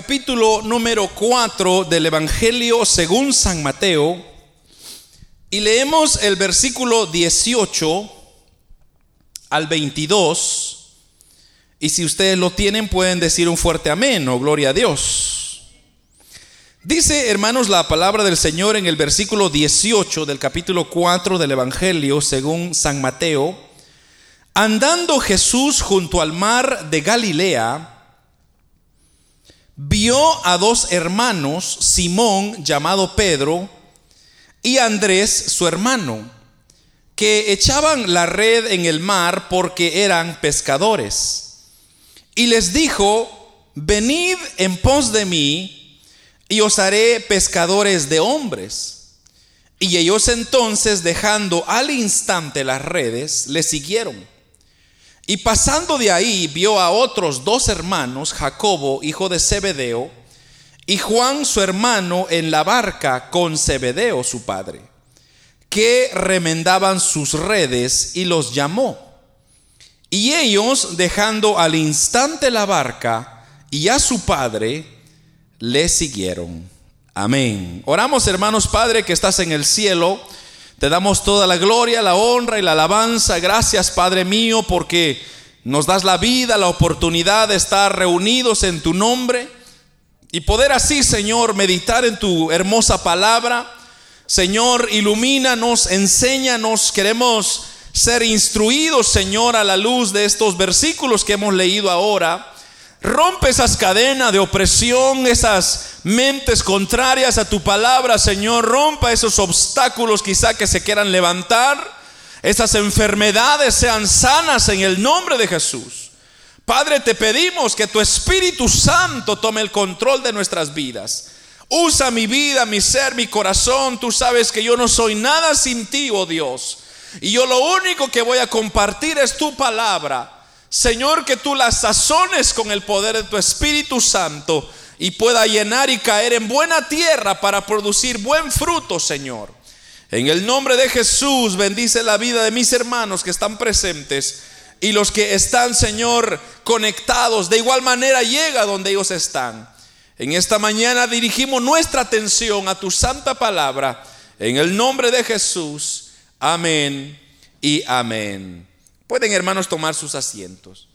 capítulo número 4 del Evangelio según San Mateo y leemos el versículo 18 al 22. Y si ustedes lo tienen, pueden decir un fuerte amén o gloria a Dios. Dice, hermanos, la palabra del Señor en el versículo 18 del capítulo 4 del Evangelio según San Mateo. Andando Jesús junto al mar de Galilea, vio a dos hermanos, Simón llamado Pedro y Andrés su hermano, que echaban la red en el mar porque eran pescadores. Y les dijo, venid en pos de mí y os haré pescadores de hombres. Y ellos entonces, dejando al instante las redes, le siguieron. Y pasando de ahí vio a otros dos hermanos, Jacobo, hijo de Zebedeo, y Juan su hermano en la barca con Zebedeo su padre, que remendaban sus redes y los llamó. Y ellos, dejando al instante la barca y a su padre, le siguieron. Amén. Oramos, hermanos Padre, que estás en el cielo. Te damos toda la gloria, la honra y la alabanza. Gracias, Padre mío, porque nos das la vida, la oportunidad de estar reunidos en tu nombre y poder así, Señor, meditar en tu hermosa palabra. Señor, ilumínanos, enséñanos. Queremos ser instruidos, Señor, a la luz de estos versículos que hemos leído ahora. Rompe esas cadenas de opresión, esas mentes contrarias a tu palabra, Señor. Rompa esos obstáculos quizá que se quieran levantar. Esas enfermedades sean sanas en el nombre de Jesús. Padre, te pedimos que tu Espíritu Santo tome el control de nuestras vidas. Usa mi vida, mi ser, mi corazón. Tú sabes que yo no soy nada sin ti, oh Dios. Y yo lo único que voy a compartir es tu palabra. Señor, que tú la sazones con el poder de tu Espíritu Santo y pueda llenar y caer en buena tierra para producir buen fruto, Señor. En el nombre de Jesús, bendice la vida de mis hermanos que están presentes y los que están, Señor, conectados. De igual manera, llega donde ellos están. En esta mañana dirigimos nuestra atención a tu santa palabra. En el nombre de Jesús. Amén y amén. Pueden, hermanos, tomar sus asientos.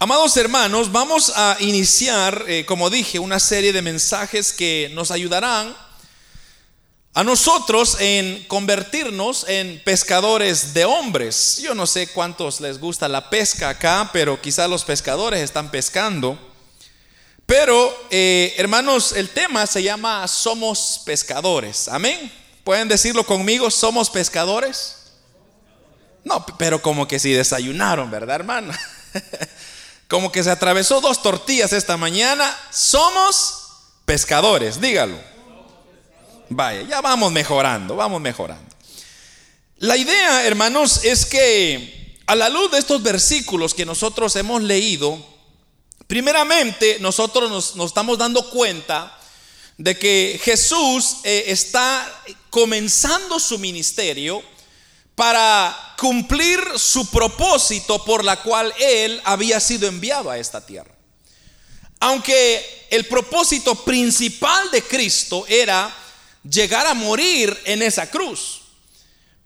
Amados hermanos, vamos a iniciar, eh, como dije, una serie de mensajes que nos ayudarán a nosotros en convertirnos en pescadores de hombres. Yo no sé cuántos les gusta la pesca acá, pero quizás los pescadores están pescando. Pero, eh, hermanos, el tema se llama Somos pescadores. Amén. ¿Pueden decirlo conmigo? ¿Somos pescadores? No, pero como que si desayunaron, ¿verdad, hermano? como que se atravesó dos tortillas esta mañana. Somos pescadores, dígalo. Vaya, ya vamos mejorando, vamos mejorando. La idea, hermanos, es que a la luz de estos versículos que nosotros hemos leído, primeramente nosotros nos, estamos dando cuenta de que Jesús eh, está comenzando su ministerio para cumplir su propósito por la cual él había sido enviado a esta tierra. Aunque el propósito principal de Cristo era llegar a morir en esa cruz.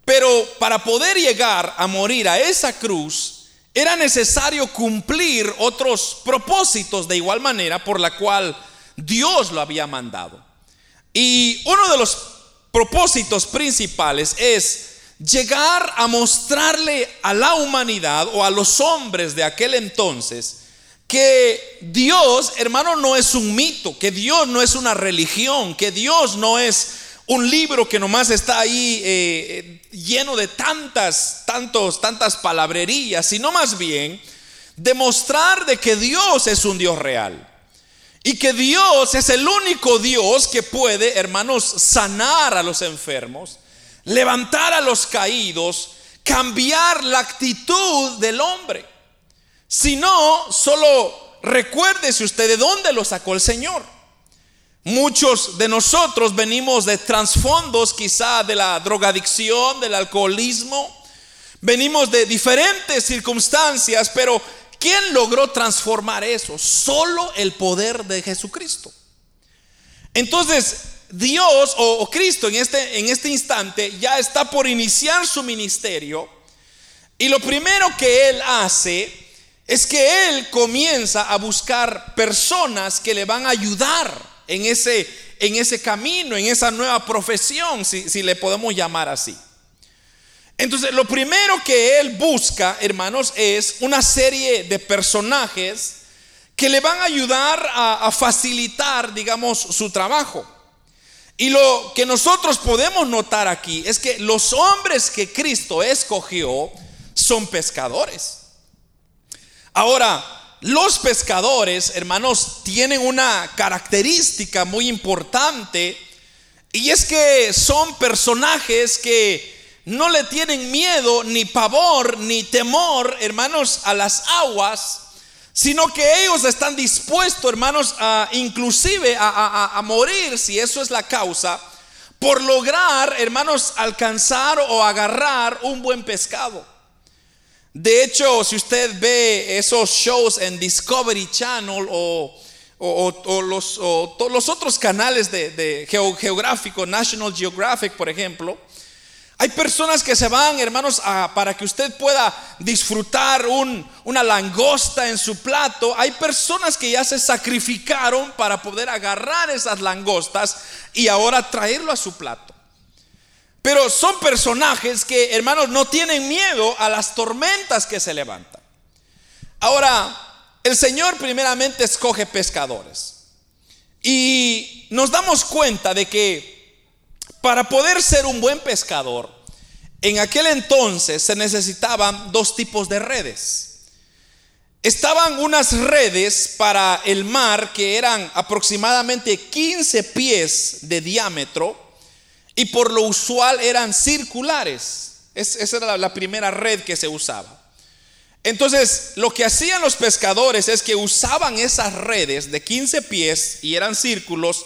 Pero para poder llegar a morir a esa cruz, era necesario cumplir otros propósitos de igual manera por la cual Dios lo había mandado. Y uno de los propósitos principales es llegar a mostrarle a la humanidad o a los hombres de aquel entonces que Dios, hermano, no es un mito, que Dios no es una religión, que Dios no es un libro que nomás está ahí eh, eh, lleno de tantas, tantos, tantas palabrerías, sino más bien demostrar de que Dios es un Dios real. Y que Dios es el único Dios que puede, hermanos, sanar a los enfermos, levantar a los caídos, cambiar la actitud del hombre. Si no, solo recuérdese usted de dónde lo sacó el Señor. Muchos de nosotros venimos de trasfondos quizá de la drogadicción, del alcoholismo. Venimos de diferentes circunstancias, pero ¿quién logró transformar eso? Solo el poder de Jesucristo. Entonces, Dios o, Cristo en este, en este instante ya está por iniciar su ministerio y lo primero que Él hace es que Él comienza a buscar personas que le van a ayudar en ese, en ese camino, en esa nueva profesión, si, si le podemos llamar así. Entonces, lo primero que Él busca, hermanos, es una serie de personajes que le van a ayudar a, a facilitar, digamos, su trabajo. Y lo que nosotros podemos notar aquí es que los hombres que Cristo escogió son pescadores. Ahora, los pescadores, hermanos, tienen una característica muy importante y es que son personajes que no le tienen miedo, ni pavor, ni temor, hermanos, a las aguas, sino que ellos están dispuestos, hermanos, a inclusive a, morir, si eso es la causa, por lograr, hermanos, alcanzar o agarrar un buen pescado. De hecho, si usted ve esos shows en Discovery Channel o, los, los, otros canales de, de geográfico, National Geographic, por ejemplo, hay personas que se van, hermanos, para que usted pueda disfrutar una langosta en su plato. Hay personas que ya se sacrificaron para poder agarrar esas langostas y ahora traerlo a su plato. Pero son personajes que, hermanos, no tienen miedo a las tormentas que se levantan. Ahora, el Señor primeramente escoge pescadores. Y nos damos cuenta de que para poder ser un buen pescador, en aquel entonces se necesitaban dos tipos de redes. Estaban unas redes para el mar que eran aproximadamente 15 pies de diámetro y por lo usual eran circulares. esa era la primera red que se usaba. Entonces, lo que hacían los pescadores es que usaban esas redes de 15 pies y eran círculos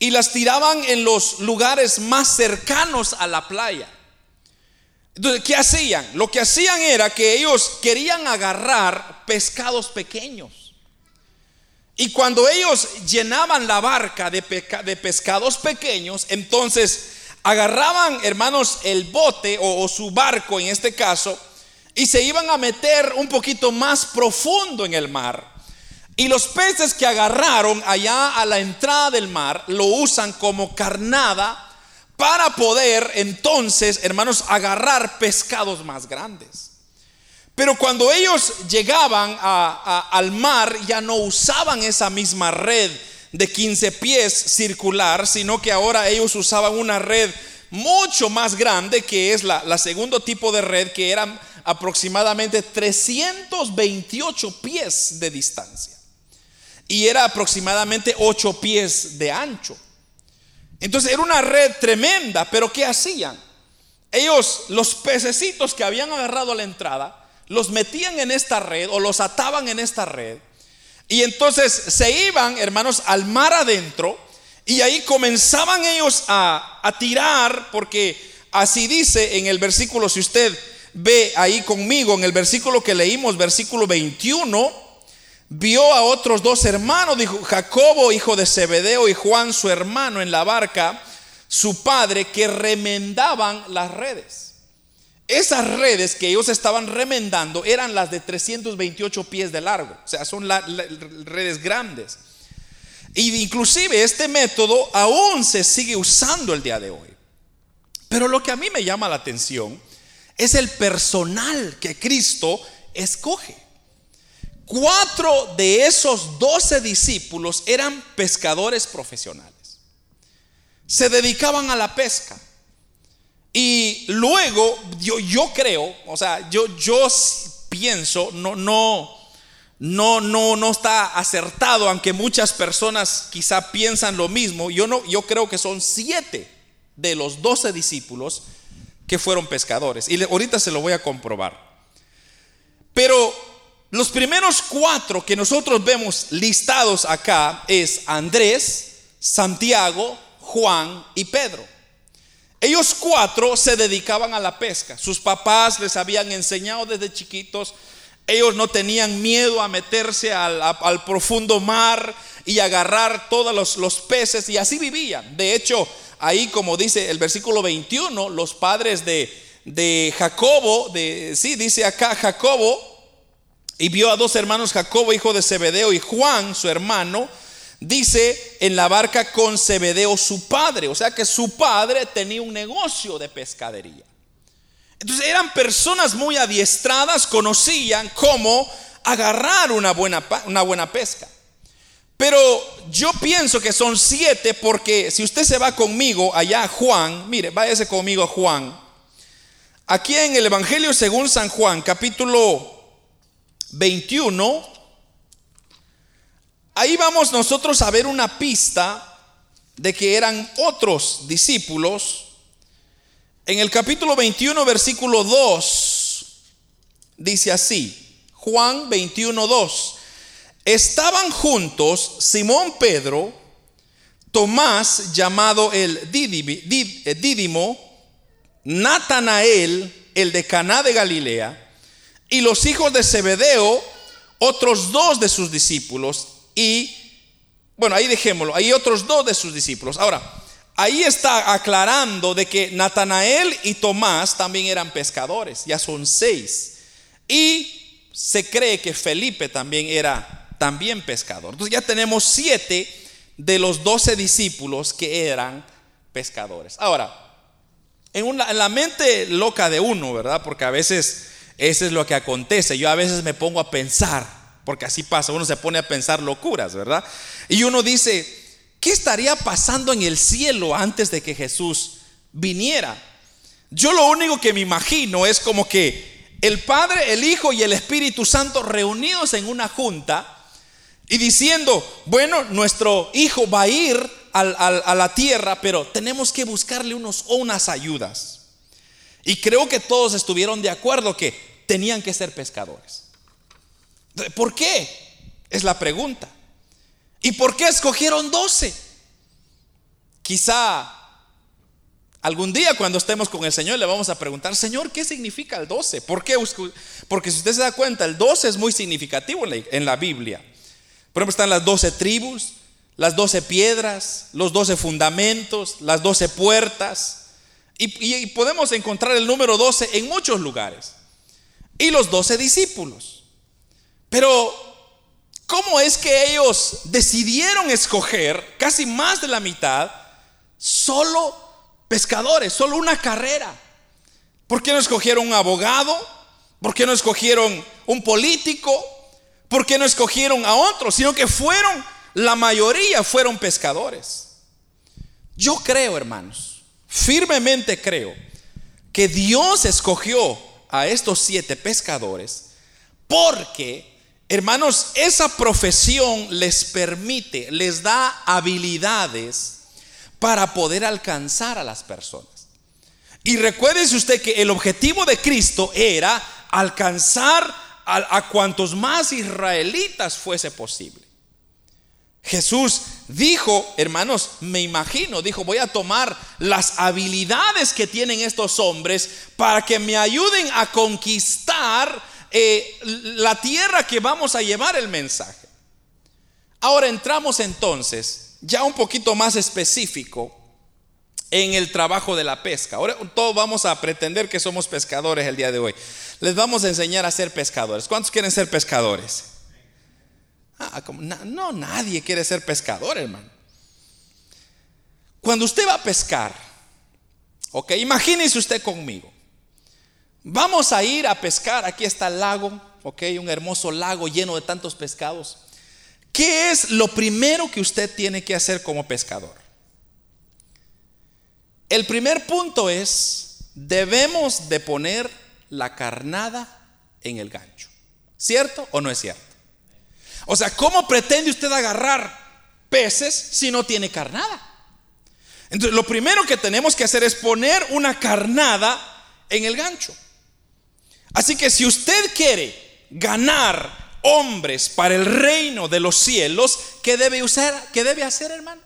y las tiraban en los lugares más cercanos a la playa. Entonces, ¿qué hacían? Lo que hacían era que ellos querían agarrar pescados pequeños. Y cuando ellos llenaban la barca de, de pescados pequeños, entonces agarraban, hermanos, el bote o su barco en este caso, y se iban a meter un poquito más profundo en el mar. Y los peces que agarraron allá a la entrada del mar lo usan como carnada para poder entonces, hermanos, agarrar pescados más grandes. Pero cuando ellos llegaban al mar ya no usaban esa misma red de 15 pies circular, sino que ahora ellos usaban una red mucho más grande, que es la, la segundo tipo de red, que eran aproximadamente 328 pies de distancia y era aproximadamente ocho pies de ancho. Entonces era una red tremenda, pero ¿qué hacían? Ellos, los pececitos que habían agarrado a la entrada, los metían en esta red o los ataban en esta red. Y entonces se iban, hermanos, al mar adentro y ahí comenzaban ellos a, a tirar, porque así dice en el versículo, si usted ve ahí conmigo, en el versículo que leímos, versículo 21, vio a otros dos hermanos, dijo Jacobo, hijo de Zebedeo, y Juan, su hermano, en la barca, su padre, que remendaban las redes. Esas redes que ellos estaban remendando eran las de 328 pies de largo, o sea, son las redes grandes. Y inclusive este método aún se sigue usando el día de hoy. Pero lo que a mí me llama la atención es el personal que Cristo escoge. Cuatro de esos doce discípulos eran pescadores profesionales. Se dedicaban a la pesca. Y luego yo, yo creo, o sea, yo, yo pienso, no, no, no, no, no está acertado, aunque muchas personas quizá piensan lo mismo. Yo no, yo creo que son siete de los doce discípulos que fueron pescadores. Y ahorita se lo voy a comprobar. Pero los primeros cuatro que nosotros vemos listados acá es Andrés, Santiago, Juan y Pedro. Ellos cuatro se dedicaban a la pesca. Sus papás les habían enseñado desde chiquitos. Ellos no tenían miedo a meterse al, profundo mar y agarrar todos los, peces y así vivían. De hecho, ahí como dice el versículo 21, los padres de, de Jacobo, de, sí, dice acá Jacobo, y vio a dos hermanos, Jacobo, hijo de Zebedeo, y Juan, su hermano, dice en la barca con Zebedeo su padre, o sea que su padre tenía un negocio de pescadería. Entonces eran personas muy adiestradas, conocían cómo agarrar una buena, una buena pesca. Pero yo pienso que son siete porque si usted se va conmigo allá Juan, mire, váyase conmigo a Juan. Aquí en el Evangelio según San Juan, capítulo 21, ahí vamos nosotros a ver una pista de que eran otros discípulos. En el capítulo 21, versículo 2, dice así, Juan 21, 2, estaban juntos Simón Pedro, Tomás llamado el eh, Dídimo, Natanael, el de Caná de Galilea, y los hijos de Zebedeo, otros dos de sus discípulos, y bueno, ahí dejémoslo, hay otros dos de sus discípulos. Ahora, ahí está aclarando de que Natanael y Tomás también eran pescadores, ya son seis. Y se cree que Felipe también era también pescador. Entonces ya tenemos siete de los doce discípulos que eran pescadores. Ahora, en, en la mente loca de uno, ¿verdad? Porque a veces eso es lo que acontece. Yo a veces me pongo a pensar, porque así pasa, uno se pone a pensar locuras, ¿verdad? Y uno dice, ¿Qué estaría pasando en el cielo antes de que Jesús viniera? Yo lo único que me imagino es como que el Padre, el Hijo y el Espíritu Santo reunidos en una junta y diciendo, bueno, nuestro Hijo va a ir a la tierra, pero tenemos que buscarle unos, unas ayudas. Y creo que todos estuvieron de acuerdo que tenían que ser pescadores. ¿Por qué? Es la pregunta. ¿Y por qué escogieron doce? Quizá algún día cuando estemos con el Señor le vamos a preguntar, Señor, ¿qué significa el doce? ¿Por qué? Porque si usted se da cuenta, el doce es muy significativo en la, Biblia. Por ejemplo, están las doce tribus, las doce piedras, los doce fundamentos, las doce puertas. Y, y, podemos encontrar el número 12 en muchos lugares. Y los doce discípulos. Pero ¿Cómo es que ellos decidieron escoger casi más de la mitad solo pescadores, solo una carrera? ¿Por qué no escogieron un abogado? ¿Por qué no escogieron un político? ¿Por qué no escogieron a otros? Sino que fueron, la mayoría fueron pescadores. Yo creo, hermanos, firmemente creo que Dios escogió a estos siete pescadores porque Hermanos, esa profesión les permite, les da habilidades para poder alcanzar a las personas. Y recuérdese usted que el objetivo de Cristo era alcanzar a, a cuantos más israelitas fuese posible. Jesús dijo, hermanos, me imagino, dijo, voy a tomar las habilidades que tienen estos hombres para que me ayuden a conquistar eh, la tierra que vamos a llevar el mensaje. Ahora entramos entonces, ya un poquito más específico, en el trabajo de la pesca. Ahora todos vamos a pretender que somos pescadores el día de hoy. Les vamos a enseñar a ser pescadores. ¿Cuántos quieren ser pescadores? Ah, no, nadie quiere ser pescador, hermano. Cuando usted va a pescar, ok, imagínese usted conmigo. Vamos a ir a pescar. Aquí está el lago, ok, un hermoso lago lleno de tantos pescados. ¿Qué es lo primero que usted tiene que hacer como pescador? El primer punto es, debemos de poner la carnada en el gancho. ¿Cierto o no es cierto? O sea, ¿cómo pretende usted agarrar peces si no tiene carnada? Entonces, lo primero que tenemos que hacer es poner una carnada en el gancho. Así que si usted quiere ganar hombres para el reino de los cielos, ¿qué debe usar? ¿Qué debe hacer, hermano?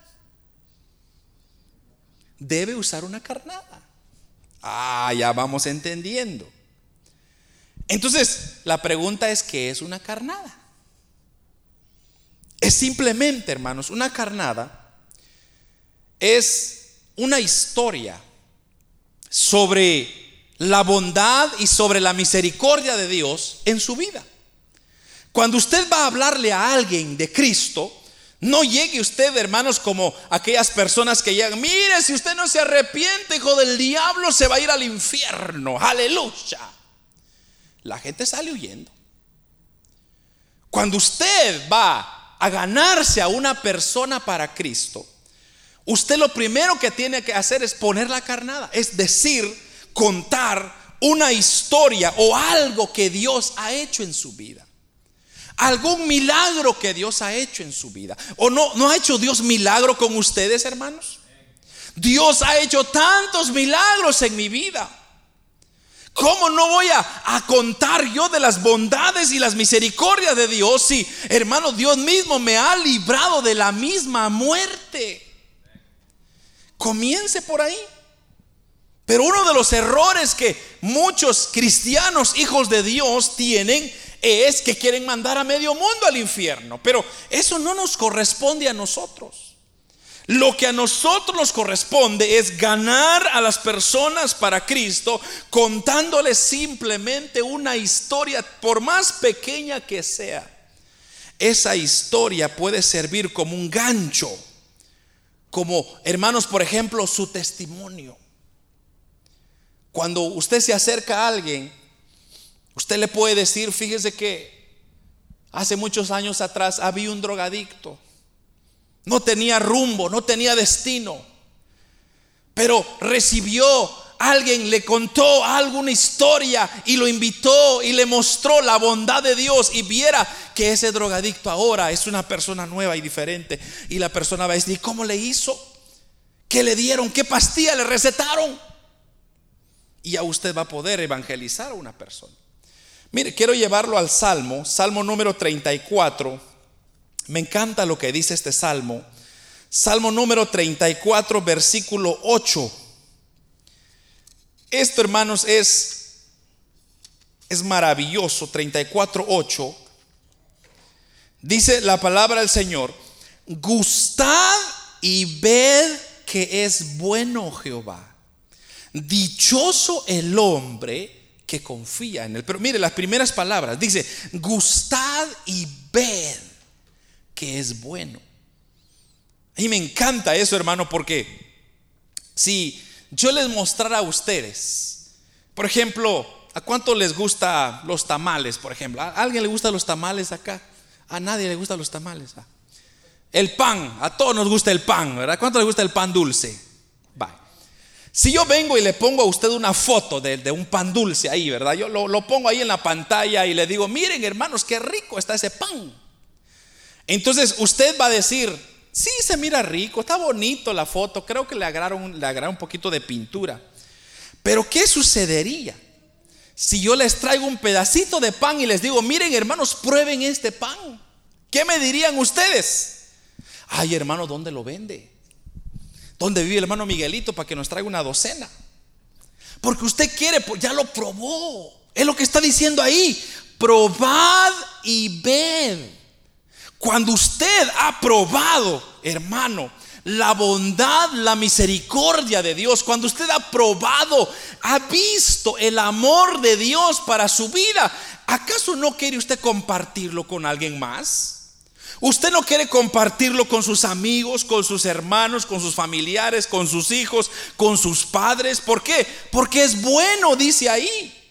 Debe usar una carnada. Ah, ya vamos entendiendo. Entonces, la pregunta es, ¿qué es una carnada? Es simplemente, hermanos, una carnada es una historia sobre la bondad y sobre la misericordia de Dios en su vida. Cuando usted va a hablarle a alguien de Cristo, no llegue usted, hermanos, como aquellas personas que llegan, mire, si usted no se arrepiente, hijo del diablo, se va a ir al infierno. Aleluya. La gente sale huyendo. Cuando usted va a ganarse a una persona para Cristo, usted lo primero que tiene que hacer es poner la carnada, es decir, contar una historia o algo que Dios ha hecho en su vida algún milagro que Dios ha hecho en su vida. ¿O no, no ha hecho Dios milagro con ustedes, hermanos? Dios ha hecho tantos milagros en mi vida. ¿Cómo no voy a, contar yo de las bondades y las misericordias de Dios si, hermano, Dios mismo me ha librado de la misma muerte? Comience por ahí. Pero uno de los errores que muchos cristianos, hijos de Dios, tienen es que quieren mandar a medio mundo al infierno. Pero eso no nos corresponde a nosotros. Lo que a nosotros nos corresponde es ganar a las personas para Cristo contándoles simplemente una historia, por más pequeña que sea. Esa historia puede servir como un gancho, como hermanos, por ejemplo, su testimonio. Cuando usted se acerca a alguien Usted le puede decir, fíjese que hace muchos años atrás había un drogadicto. No tenía rumbo, no tenía destino. Pero recibió, alguien le contó alguna historia y lo invitó y le mostró la bondad de Dios y viera que ese drogadicto ahora es una persona nueva y diferente. Y la persona va a decir, ¿cómo le hizo? ¿Qué le dieron? ¿Qué pastilla le recetaron? Y a usted va a poder evangelizar a una persona. Mire, quiero llevarlo al Salmo, Salmo número 34. Me encanta lo que dice este Salmo. Salmo número 34, versículo 8. Esto, hermanos, es, es maravilloso. 34, 8. Dice la palabra del Señor, gustad y ved que es bueno Jehová. Dichoso el hombre que confía en él. Pero mire las primeras palabras, dice, gustad y ved que es bueno. Y me encanta eso, hermano, porque si yo les mostrara a ustedes, por ejemplo, ¿a cuánto les gusta los tamales, por ejemplo? ¿A alguien le gustan los tamales acá? A nadie le gustan los tamales. Ah. El pan, a todos nos gusta el pan, ¿verdad? ¿Cuánto le gusta el pan dulce? Si yo vengo y le pongo a usted una foto de, un pan dulce ahí, ¿verdad? Yo lo, pongo ahí en la pantalla y le digo, miren hermanos, qué rico está ese pan. Entonces usted va a decir, sí, se mira rico, está bonito la foto, creo que le agarraron, le un poquito de pintura. Pero ¿qué sucedería si yo les traigo un pedacito de pan y les digo, miren hermanos, prueben este pan? ¿Qué me dirían ustedes? Ay hermano, ¿dónde lo vende? ¿Dónde vive el hermano Miguelito para que nos traiga una docena? Porque usted quiere, pues ya lo probó. Es lo que está diciendo ahí. Probad y ved. Cuando usted ha probado, hermano, la bondad, la misericordia de Dios, cuando usted ha probado, ha visto el amor de Dios para su vida, ¿acaso no quiere usted compartirlo con alguien más? Usted no quiere compartirlo con sus amigos, con sus hermanos, con sus familiares, con sus hijos, con sus padres. ¿Por qué? Porque es bueno, dice ahí.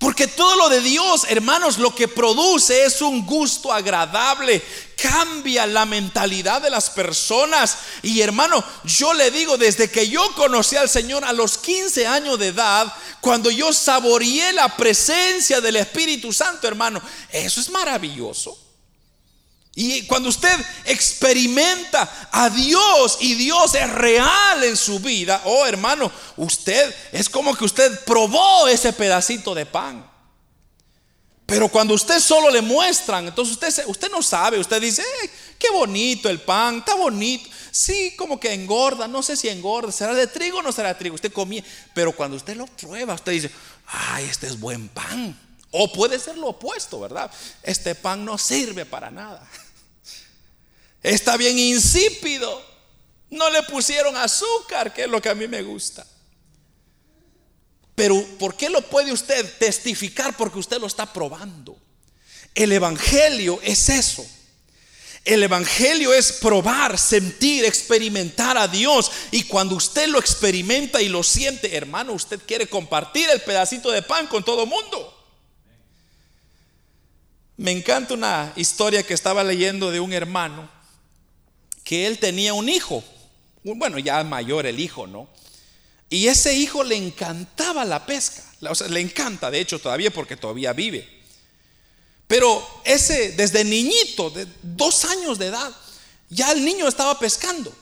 Porque todo lo de Dios, hermanos, lo que produce es un gusto agradable. Cambia la mentalidad de las personas. Y hermano, yo le digo, desde que yo conocí al Señor a los 15 años de edad, cuando yo saboreé la presencia del Espíritu Santo, hermano, eso es maravilloso. Y cuando usted experimenta a Dios y Dios es real en su vida, oh hermano, usted es como que usted probó ese pedacito de pan. Pero cuando usted solo le muestran, entonces usted, usted no sabe, usted dice, qué bonito el pan, está bonito. Sí, como que engorda, no sé si engorda, será de trigo o no será de trigo. Usted comía, pero cuando usted lo prueba, usted dice, ay, este es buen pan. O puede ser lo opuesto, ¿verdad? Este pan no sirve para nada. Está bien insípido. No le pusieron azúcar, que es lo que a mí me gusta. Pero ¿por qué lo puede usted testificar? Porque usted lo está probando. El Evangelio es eso. El Evangelio es probar, sentir, experimentar a Dios. Y cuando usted lo experimenta y lo siente, hermano, usted quiere compartir el pedacito de pan con todo el mundo. Me encanta una historia que estaba leyendo de un hermano que él tenía un hijo. Bueno, ya mayor el hijo, ¿no? Y ese hijo le encantaba la pesca. O le encanta, de hecho, todavía porque todavía vive. Pero ese, desde niñito, de dos años de edad, ya el niño estaba pescando.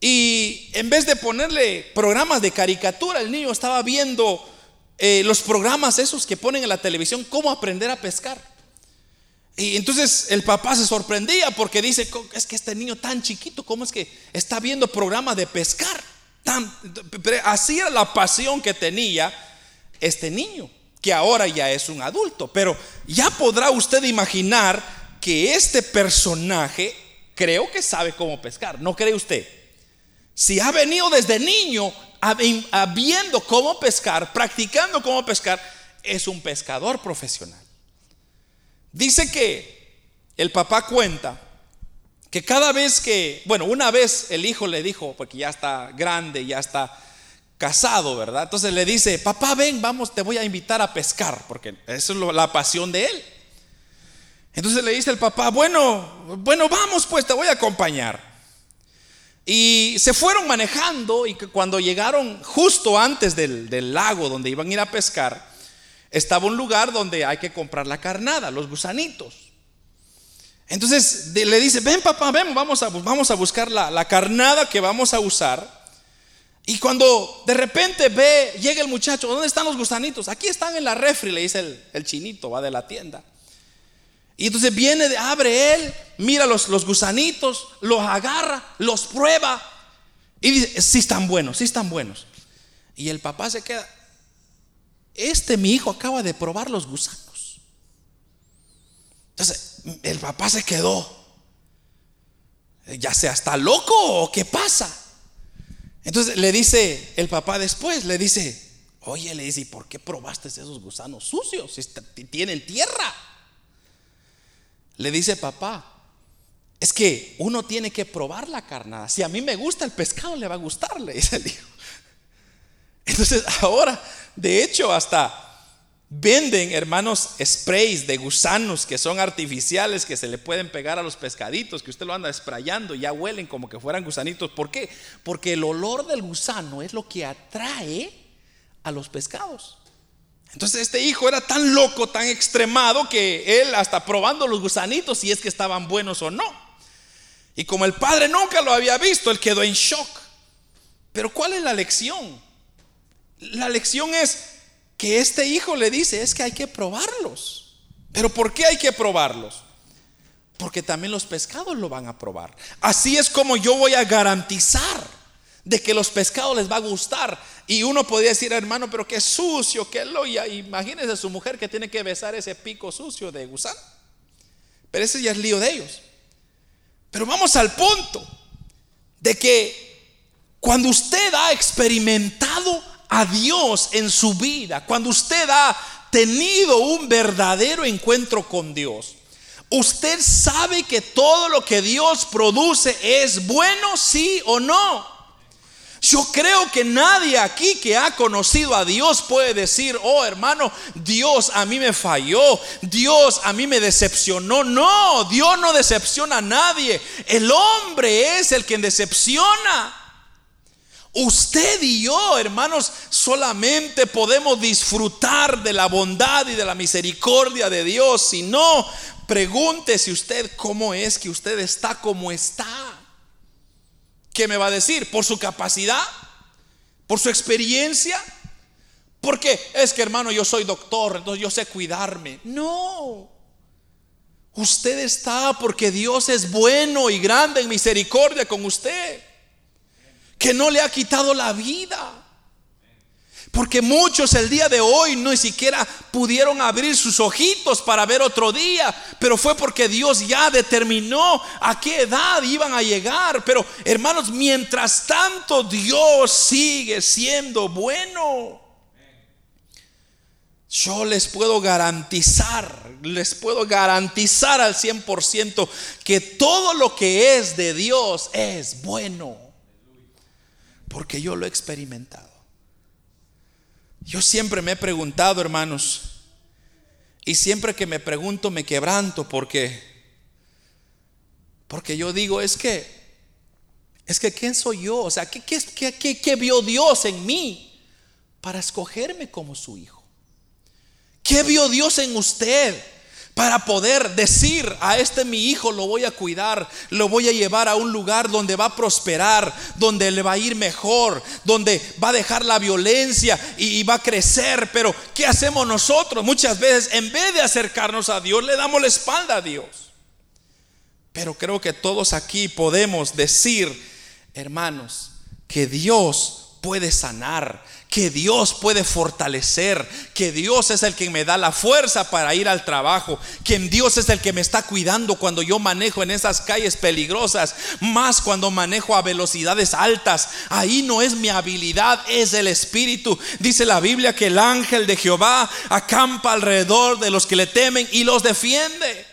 Y en vez de ponerle programas de caricatura, el niño estaba viendo eh, los programas esos que ponen en la televisión, cómo aprender a pescar. Y entonces el papá se sorprendía porque dice, es que este niño tan chiquito, ¿cómo es que está viendo programas de pescar? Tan, así era la pasión que tenía este niño que ahora ya es un adulto. Pero ya podrá usted imaginar que este personaje creo que sabe cómo pescar, ¿no cree usted? Si ha venido desde niño viendo cómo pescar, practicando cómo pescar, es un pescador profesional. Dice que el papá cuenta que cada vez que, bueno, una vez el hijo le dijo, porque ya está grande, ya está casado, ¿verdad? Entonces le dice, papá, ven, vamos, te voy a invitar a pescar, porque eso es la pasión de él. Entonces le dice el papá, bueno, bueno, vamos pues, te voy a acompañar. Y se fueron manejando y cuando llegaron justo antes del, del lago donde iban a ir a pescar, estaba un lugar donde hay que comprar la carnada, los gusanitos. Entonces le dice, ven papá, ven, vamos a, vamos a buscar la, la carnada que vamos a usar y cuando de repente ve, llega el muchacho, ¿dónde están los gusanitos? Aquí están en la refri, le dice el, chinito, va de la tienda. Y entonces viene, abre él, mira los, los gusanitos, los agarra, los prueba. Y dice, sí están buenos, sí están buenos. Y el papá se queda, este mi hijo acaba de probar los gusanos. Entonces el papá se quedó, ya sea está loco o qué pasa. Entonces le dice el papá después, le dice, oye, le dice, ¿y por qué probaste esos gusanos sucios? Si tienen tierra. Le dice papá, es que uno tiene que probar la carnada. Si a mí me gusta el pescado, le va a gustar, le dice el hijo. Entonces ahora, de hecho, hasta Venden, hermanos, sprays de gusanos que son artificiales, que se le pueden pegar a los pescaditos, que usted lo anda sprayando, ya huelen como que fueran gusanitos. ¿Por qué? Porque el olor del gusano es lo que atrae a los pescados. Entonces este hijo era tan loco, tan extremado, que él hasta probando los gusanitos, si es que estaban buenos o no. Y como el padre nunca lo había visto, él quedó en shock. Pero ¿cuál es la lección? La lección es, que este hijo le dice es que hay que probarlos. Pero ¿por qué hay que probarlos? Porque también los pescados lo van a probar. Así es como yo voy a garantizar de que los pescados les va a gustar. Y uno podría decir, hermano, pero qué sucio, qué loya. Imagínese a su mujer que tiene que besar ese pico sucio de gusano. Pero ese ya es lío de ellos. Pero vamos al punto de que cuando usted ha experimentado a Dios en su vida, cuando usted ha tenido un verdadero encuentro con Dios, usted sabe que todo lo que Dios produce es bueno, sí o no. Yo creo que nadie aquí que ha conocido a Dios puede decir, oh hermano, Dios a mí me falló, Dios a mí me decepcionó. No, Dios no decepciona a nadie. El hombre es el quien decepciona. Usted y yo, hermanos, solamente podemos disfrutar de la bondad y de la misericordia de Dios. Si no, pregúntese usted cómo es que usted está como está. ¿Qué me va a decir? ¿Por su capacidad? ¿Por su experiencia? Porque es que, hermano, yo soy doctor, entonces yo sé cuidarme. No. Usted está porque Dios es bueno y grande en misericordia con usted que no le ha quitado la vida. Porque muchos el día de hoy no ni siquiera pudieron abrir sus ojitos para ver otro día, pero fue porque Dios ya determinó a qué edad iban a llegar. Pero hermanos, mientras tanto Dios sigue siendo bueno. Yo les puedo garantizar, les puedo garantizar al 100% que todo lo que es de Dios es bueno. Porque yo lo he experimentado. Yo siempre me he preguntado, hermanos, y siempre que me pregunto me quebranto porque porque yo digo, es que es que quién soy yo? O sea, ¿qué, qué, qué, vio Dios en mí para escogerme como su hijo? ¿Qué vio Dios en usted? Para poder decir a este mi hijo lo voy a cuidar, lo voy a llevar a un lugar donde va a prosperar, donde le va a ir mejor, donde va a dejar la violencia y, va a crecer. Pero ¿qué hacemos nosotros? Muchas veces en vez de acercarnos a Dios, le damos la espalda a Dios. Pero creo que todos aquí podemos decir, hermanos, que Dios puede sanar, que Dios puede fortalecer, que Dios es el que me da la fuerza para ir al trabajo, que Dios es el que me está cuidando cuando yo manejo en esas calles peligrosas, más cuando manejo a velocidades altas. Ahí no es mi habilidad, es el Espíritu. Dice la Biblia que el ángel de Jehová acampa alrededor de los que le temen y los defiende.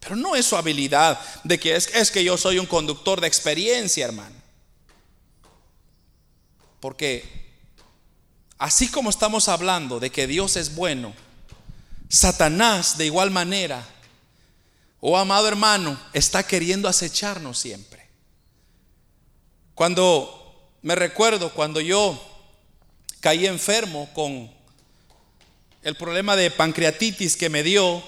Pero no es su habilidad de que es, es que yo soy un conductor de experiencia, hermano. Porque así como estamos hablando de que Dios es bueno, Satanás de igual manera, oh amado hermano, está queriendo acecharnos siempre. Cuando me recuerdo, cuando yo caí enfermo con el problema de pancreatitis que me dio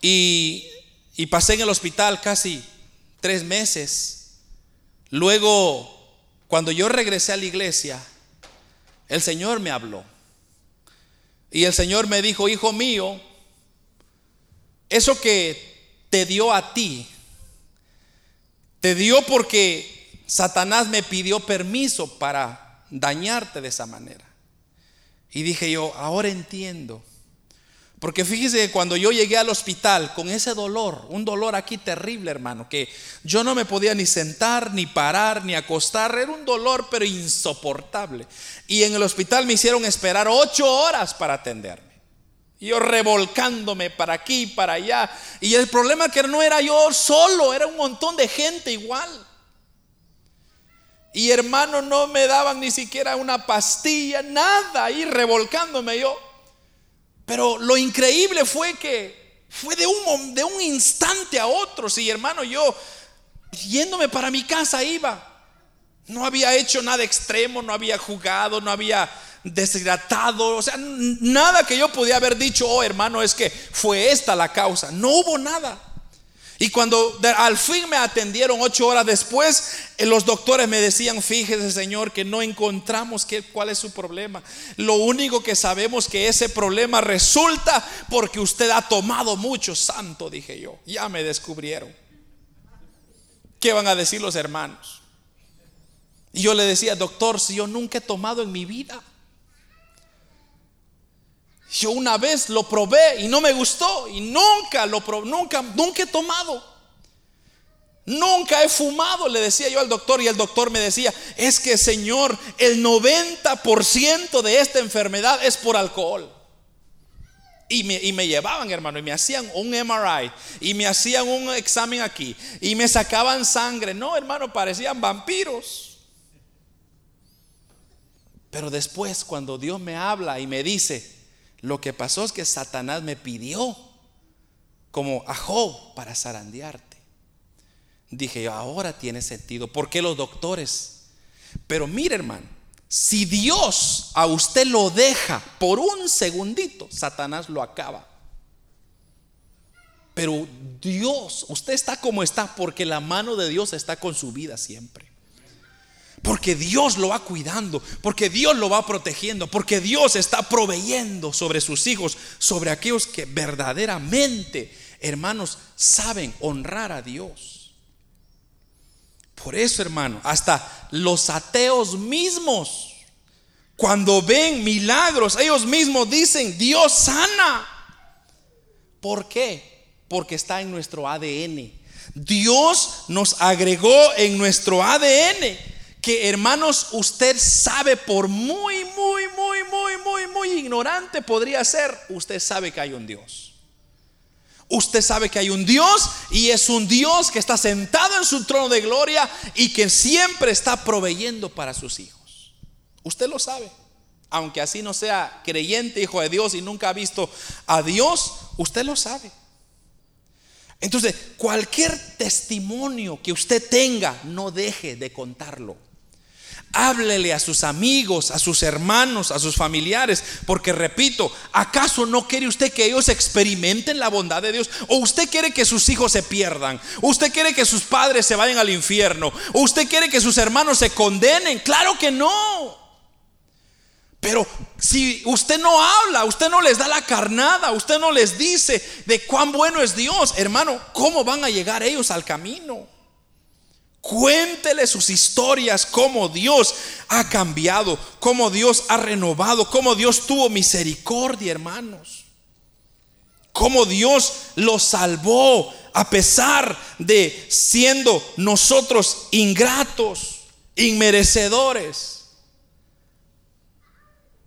y, y pasé en el hospital casi tres meses, luego cuando yo regresé a la iglesia, el Señor me habló. Y el Señor me dijo, hijo mío, eso que te dio a ti, te dio porque Satanás me pidió permiso para dañarte de esa manera. Y dije yo, ahora entiendo. Porque fíjese que cuando yo llegué al hospital con ese dolor, un dolor aquí terrible, hermano, que yo no me podía ni sentar, ni parar, ni acostar, era un dolor pero insoportable. Y en el hospital me hicieron esperar ocho horas para atenderme. Yo revolcándome para aquí, para allá. Y el problema que no era yo solo, era un montón de gente igual. Y hermano, no me daban ni siquiera una pastilla, nada, ahí revolcándome yo. Pero lo increíble fue que fue de un, de un instante a otro. Si hermano, yo yéndome para mi casa iba. No había hecho nada extremo, no había jugado, no había deshidratado, o sea, nada que yo pudiera haber dicho, oh hermano, es que fue esta la causa. No hubo nada. Y cuando al fin me atendieron ocho horas después, eh, los doctores me decían, fíjese Señor, que no encontramos qué, cuál es su problema. Lo único que sabemos que ese problema resulta porque usted ha tomado mucho santo, dije yo. Ya me descubrieron. ¿Qué van a decir los hermanos? Y yo le decía, doctor, si yo nunca he tomado en mi vida. Yo una vez lo probé y no me gustó y nunca lo probé, nunca, nunca he tomado. Nunca he fumado, le decía yo al doctor y el doctor me decía, es que Señor, el 90% de esta enfermedad es por alcohol. Y me, y me, llevaban, hermano, y me hacían un MRI, y me hacían un examen aquí, y me sacaban sangre. No, hermano, parecían vampiros. Pero después, cuando Dios me habla y me dice, lo que pasó es que Satanás me pidió, como a Job, para zarandearte. Dije, ahora tiene sentido. ¿Por qué los doctores? Pero mire, hermano, si Dios a usted lo deja por un segundito, Satanás lo acaba. Pero Dios, usted está como está porque la mano de Dios está con su vida siempre. Porque Dios lo va cuidando, porque Dios lo va protegiendo, porque Dios está proveyendo sobre sus hijos, sobre aquellos que verdaderamente, hermanos, saben honrar a Dios. Por eso, hermano, hasta los ateos mismos Cuando ven milagros, ellos mismos dicen, Dios sana. ¿Por qué? Porque está en nuestro ADN. Dios nos agregó en nuestro ADN que hermanos, usted sabe por muy, muy, muy, muy, muy, muy ignorante podría ser, usted sabe que hay un Dios. Usted sabe que hay un Dios y es un Dios que está sentado en su trono de gloria y que siempre está proveyendo para sus hijos. Usted lo sabe. Aunque así no sea creyente, hijo de Dios y nunca ha visto a Dios, usted lo sabe. Entonces, cualquier testimonio que usted tenga, no deje de contarlo. Háblele a sus amigos, a sus hermanos, a sus familiares, porque repito, ¿acaso no quiere usted que ellos experimenten la bondad de Dios? ¿O usted quiere que sus hijos se pierdan? ¿Usted quiere que sus padres se vayan al infierno? ¿O usted quiere que sus hermanos se condenen? Claro que no. Pero si usted no habla, usted no les da la carnada, usted no les dice de cuán bueno es Dios, hermano, ¿cómo van a llegar ellos al camino? Cuéntele sus historias, cómo Dios ha cambiado, cómo Dios ha renovado, cómo Dios tuvo misericordia, hermanos. Cómo Dios los salvó a pesar de siendo nosotros ingratos, inmerecedores.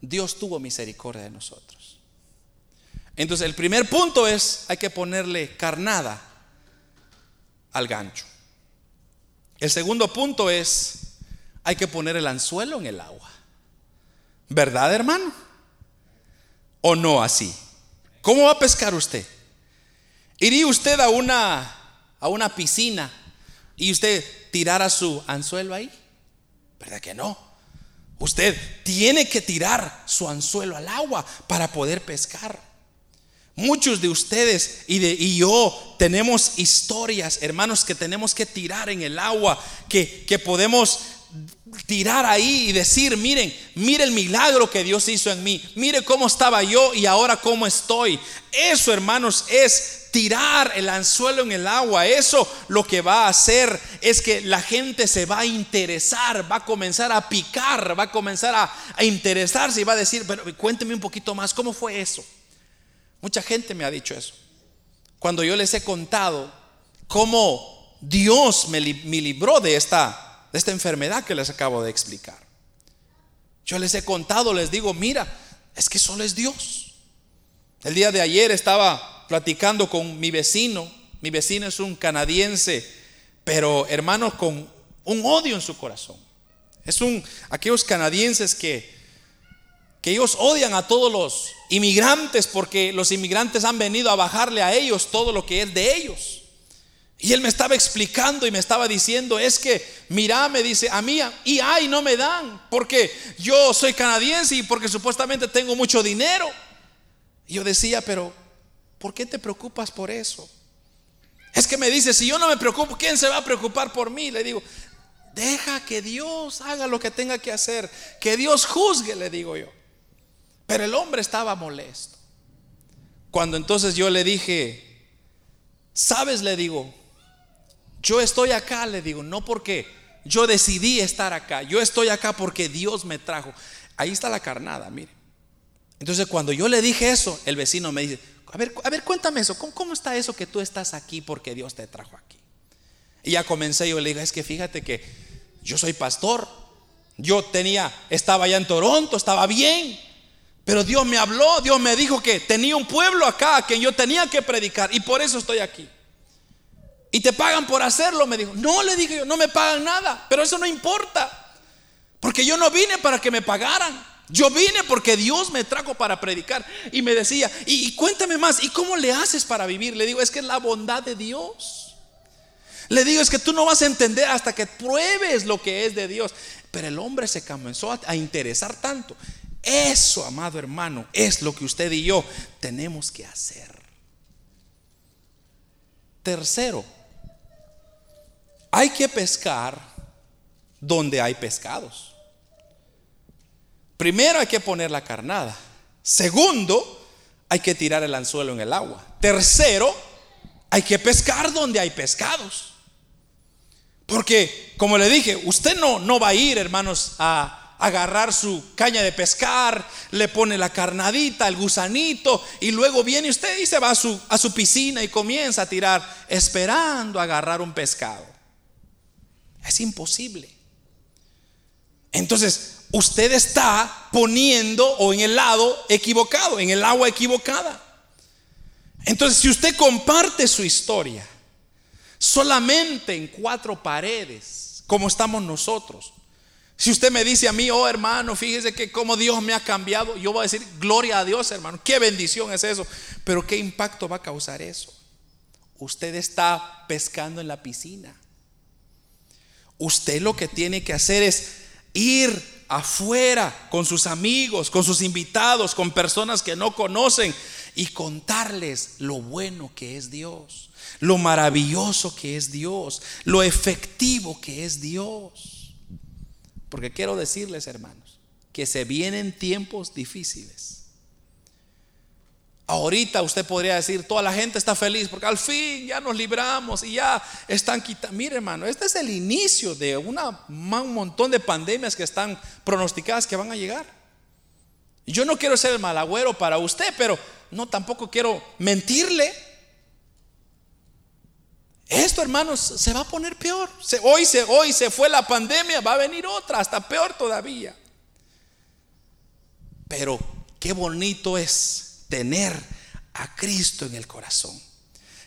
Dios tuvo misericordia de nosotros. Entonces el primer punto es, hay que ponerle carnada al gancho. El segundo punto es, hay que poner el anzuelo en el agua. ¿Verdad, hermano? ¿O no así? ¿Cómo va a pescar usted? ¿Iría usted a una, a una piscina y usted tirara su anzuelo ahí? ¿Verdad que no? Usted tiene que tirar su anzuelo al agua para poder pescar. Muchos de ustedes y, de, y yo tenemos historias, hermanos, que tenemos que tirar en el agua, que, que podemos tirar ahí y decir, miren, mire el milagro que Dios hizo en mí, mire cómo estaba yo y ahora cómo estoy. Eso, hermanos, es tirar el anzuelo en el agua. Eso lo que va a hacer es que la gente se va a interesar, va a comenzar a picar, va a comenzar a, a interesarse y va a decir, pero cuénteme un poquito más, ¿cómo fue eso? Mucha gente me ha dicho eso. Cuando yo les he contado cómo Dios me, libró de esta, de esta enfermedad que les acabo de explicar. Yo les he contado, les digo, mira, es que solo es Dios. El día de ayer estaba platicando con mi vecino. Mi vecino es un canadiense, pero hermano con un odio en su corazón. Es un aquellos canadienses que que ellos odian a todos los inmigrantes porque los inmigrantes han venido a bajarle a ellos todo lo que es de ellos. Y él me estaba explicando y me estaba diciendo, es que, mira, me dice, a mí, y ay, no me dan, porque yo soy canadiense y porque supuestamente tengo mucho dinero. Y yo decía, pero, ¿por qué te preocupas por eso? Es que me dice, si yo no me preocupo, ¿quién se va a preocupar por mí? Le digo, deja que Dios haga lo que tenga que hacer, que Dios juzgue, le digo yo. Pero el hombre estaba molesto. Cuando entonces yo le dije, ¿sabes? Le digo, yo estoy acá, le digo, no porque yo decidí estar acá, yo estoy acá porque Dios me trajo. Ahí está la carnada, mire. Entonces cuando yo le dije eso, el vecino me dice, a ver, a ver, cuéntame eso, ¿cómo, está eso que tú estás aquí porque Dios te trajo aquí? Y ya comencé, yo le dije, es que fíjate que yo soy pastor, yo tenía, estaba allá en Toronto, estaba bien, pero Dios me habló, Dios me dijo que tenía un pueblo acá a quien yo tenía que predicar y por eso estoy aquí. Y te pagan por hacerlo, me dijo. No, le dije yo, no me pagan nada, pero eso no importa. Porque yo no vine para que me pagaran. Yo vine porque Dios me trajo para predicar. Y me decía, y, cuéntame más, ¿y cómo le haces para vivir? Le digo, es que es la bondad de Dios. Le digo, es que tú no vas a entender hasta que pruebes lo que es de Dios. Pero el hombre se comenzó a interesar tanto eso, amado hermano, es lo que usted y yo tenemos que hacer. Tercero, hay que pescar donde hay pescados. Primero hay que poner la carnada. Segundo, hay que tirar el anzuelo en el agua. Tercero, hay que pescar donde hay pescados. Porque, como le dije, usted no, no va a ir, hermanos, a, agarrar su caña de pescar, le pone la carnadita, el gusanito, y luego viene usted y se va a su, piscina y comienza a tirar, esperando agarrar un pescado. Es imposible. Entonces, usted está poniendo o en el lado equivocado, en el agua equivocada. Entonces, si usted comparte su historia solamente en cuatro paredes, como estamos nosotros, si usted me dice a mí, oh hermano, fíjese que como Dios me ha cambiado, yo voy a decir, gloria a Dios hermano, qué bendición es eso, pero qué impacto va a causar eso. Usted está pescando en la piscina. Usted lo que tiene que hacer es ir afuera con sus amigos, con sus invitados, con personas que no conocen y contarles lo bueno que es Dios, lo maravilloso que es Dios, lo efectivo que es Dios. Porque quiero decirles, hermanos, que se vienen tiempos difíciles. Ahorita usted podría decir, toda la gente está feliz porque al fin ya nos libramos y ya están quitando. Mire hermano, este es el inicio de una, un montón de pandemias que están pronosticadas que van a llegar. Yo no quiero ser el malagüero para usted, pero no tampoco quiero mentirle. Esto, hermanos, se va a poner peor. hoy, se, hoy se fue la pandemia, va a venir otra, hasta peor todavía. Pero qué bonito es tener a Cristo en el corazón.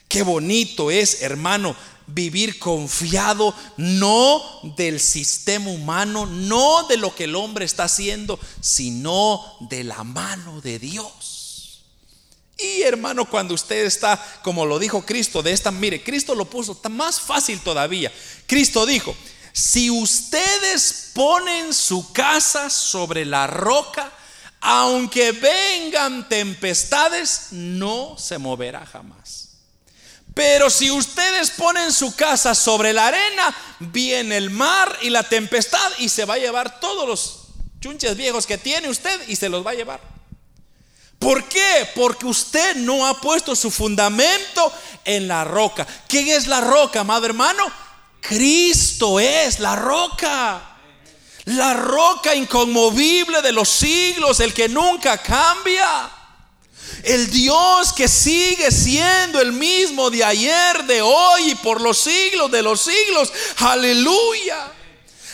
Qué bonito es, hermano, vivir confiado no del sistema humano, no de lo que el hombre está haciendo, sino de la mano de Dios. Y hermano, cuando usted está, como lo dijo Cristo, de esta, mire, Cristo lo puso más fácil todavía. Cristo dijo, si ustedes ponen su casa sobre la roca, aunque vengan tempestades, no se moverá jamás. Pero si ustedes ponen su casa sobre la arena, viene el mar y la tempestad y se va a llevar todos los chunches viejos que tiene usted y se los va a llevar. ¿Por qué? Porque usted no ha puesto su fundamento en la roca. ¿Quién es la roca, amado hermano? Cristo es la roca la roca inconmovible de los siglos, el que nunca cambia. El Dios que sigue siendo el mismo de ayer, de hoy y por los siglos de los siglos. Aleluya.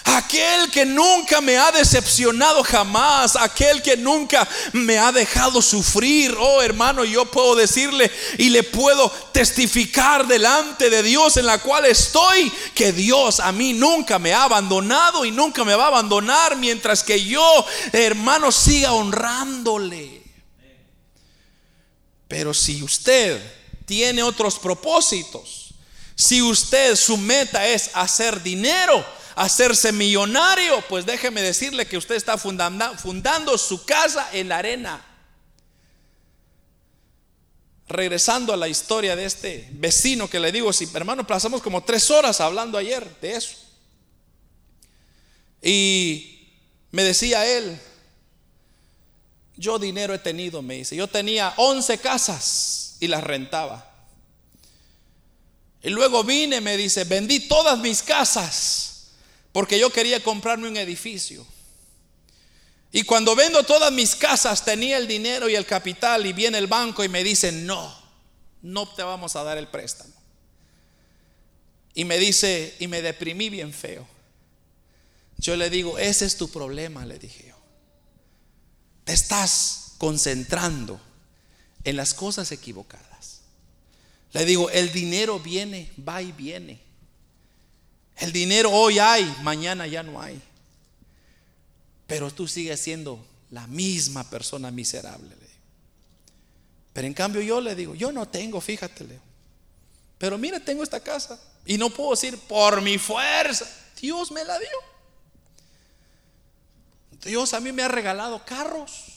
Aquel que nunca me ha decepcionado jamás, aquel que nunca me ha dejado sufrir. Oh hermano, yo puedo decirle y le puedo testificar delante de Dios en la cual estoy, que Dios a mí nunca me ha abandonado y nunca me va a abandonar mientras que yo, hermano, siga honrándole. Pero si usted tiene otros propósitos, si usted su meta es hacer dinero, hacerse millonario, pues déjeme decirle que usted está fundando, su casa en la arena. Regresando a la historia de este vecino que le digo, si hermano, pasamos como tres horas hablando ayer de eso. Y me decía él, yo dinero he tenido, me dice, yo tenía 11 casas y las rentaba. Y luego vine, me dice, vendí todas mis casas porque yo quería comprarme un edificio. Y cuando vendo todas mis casas tenía el dinero y el capital y viene el banco y me dice, no, no te vamos a dar el préstamo. Y me dice, y me deprimí bien feo. Yo le digo, ese es tu problema, le dije yo. Te estás concentrando en las cosas equivocadas. Le digo, el dinero viene, va y viene. El dinero hoy hay, mañana ya no hay. Pero tú sigues siendo la misma persona miserable. Pero en cambio yo le digo, yo no tengo, fíjate, Pero mira, tengo esta casa. Y no puedo decir por mi fuerza. Dios me la dio. Dios a mí me ha regalado carros.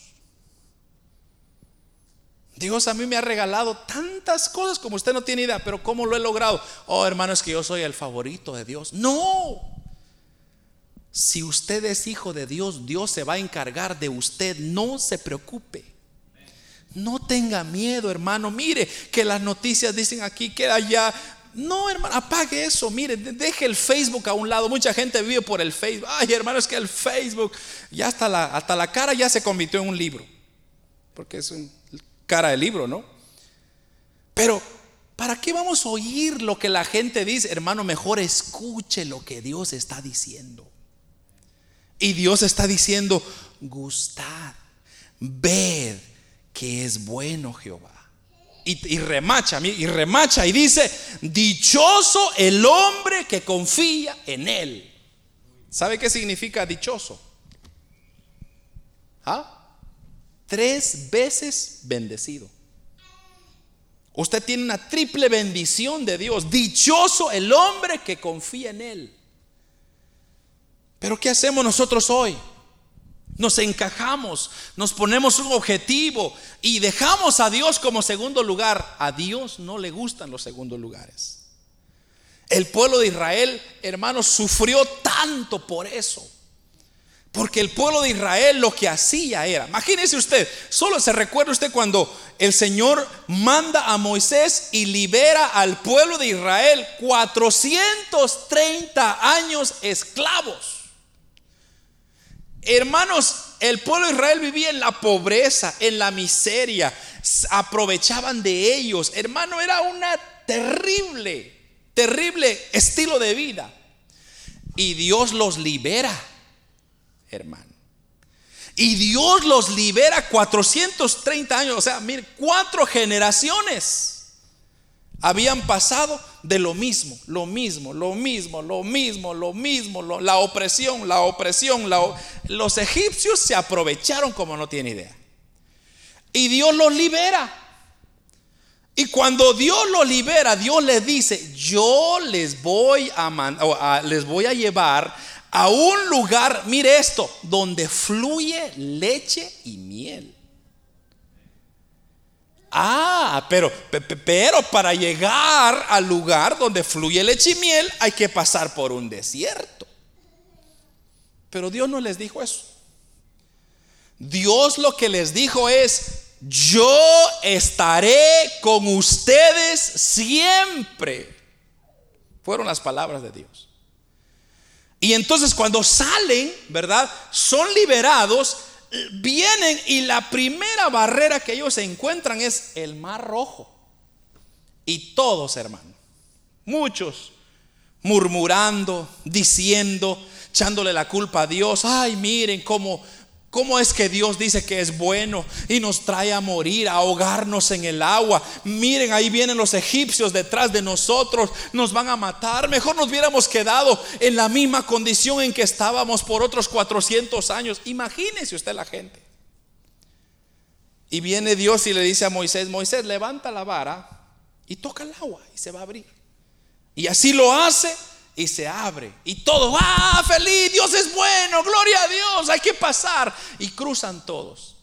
Dios a mí me ha regalado tantas cosas como usted no tiene idea, pero ¿cómo lo he logrado? Oh, hermano, es que yo soy el favorito de Dios. No. Si usted es hijo de Dios, Dios se va a encargar de usted. No se preocupe. No tenga miedo, hermano. Mire que las noticias dicen aquí que allá No, hermano, apague eso. Mire, deje el Facebook a un lado. Mucha gente vive por el Facebook. Ay, hermano, es que el Facebook, ya hasta la, hasta la cara ya se convirtió en un libro. Porque es un cara de libro, ¿no? Pero, ¿para qué vamos a oír lo que la gente dice? Hermano, mejor escuche lo que Dios está diciendo. Y Dios está diciendo, gustad, ved que es bueno Jehová y, remacha, y remacha y dice, dichoso el hombre que confía en él. ¿Sabe qué significa dichoso? ¿Ah? Tres veces bendecido. Usted tiene una triple bendición de Dios. Dichoso el hombre que confía en Él. Pero ¿qué hacemos nosotros hoy? Nos encajamos, nos ponemos un objetivo y dejamos a Dios como segundo lugar. A Dios no le gustan los segundos lugares. El pueblo de Israel, hermanos, sufrió tanto por eso. Porque el pueblo de Israel lo que hacía era, imagínese usted, solo se recuerda usted cuando el Señor manda a Moisés y libera al pueblo de Israel 430 años esclavos. Hermanos, el pueblo de Israel vivía en la pobreza, en la miseria, aprovechaban de ellos. Hermano, era una terrible, terrible estilo de vida. Y Dios los libera, hermano. Y Dios los libera 430 años, o sea, mire, cuatro generaciones habían pasado de lo mismo, lo mismo, lo mismo, lo mismo, lo mismo, la opresión, la opresión. los egipcios se aprovecharon como no tiene idea. Y Dios los libera. Y cuando Dios los libera, Dios les dice, yo les voy a, les voy a llevar a un lugar, mire esto, donde fluye leche y miel. Ah, pero, pero para llegar al lugar donde fluye leche y miel hay que pasar por un desierto. Pero Dios no les dijo eso. Dios lo que les dijo es, yo estaré con ustedes siempre. Fueron las palabras de Dios. Y entonces cuando salen, ¿verdad? Son liberados vienen y la primera barrera que ellos encuentran es el mar rojo. Y todos, hermano, muchos murmurando, diciendo, echándole la culpa a Dios. Ay, miren cómo ¿Cómo es que Dios dice que es bueno y nos trae a morir, a ahogarnos en el agua? Miren, ahí vienen los egipcios detrás de nosotros, nos van a matar. Mejor nos hubiéramos quedado en la misma condición en que estábamos por otros 400 años. Imagínese usted la gente. Y viene Dios y le dice a Moisés, Moisés, levanta la vara y toca el agua y se va a abrir. Y así lo hace y se abre. Y todo, ¡ah, feliz! Dios es bueno, gloria a Dios, hay que pasar. Y cruzan todos.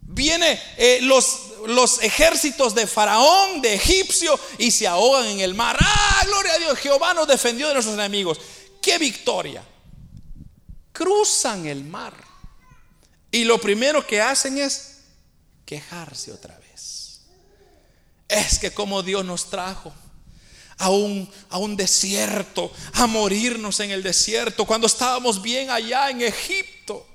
Viene eh, los, los ejércitos de Faraón, de Egipcio, y se ahogan en el mar. ¡Ah, gloria a Dios! Jehová nos defendió de nuestros enemigos. ¡Qué victoria! Cruzan el mar. Y lo primero que hacen es quejarse otra vez. Es que como Dios nos trajo a un, a un desierto, a morirnos en el desierto, cuando estábamos bien allá en Egipto.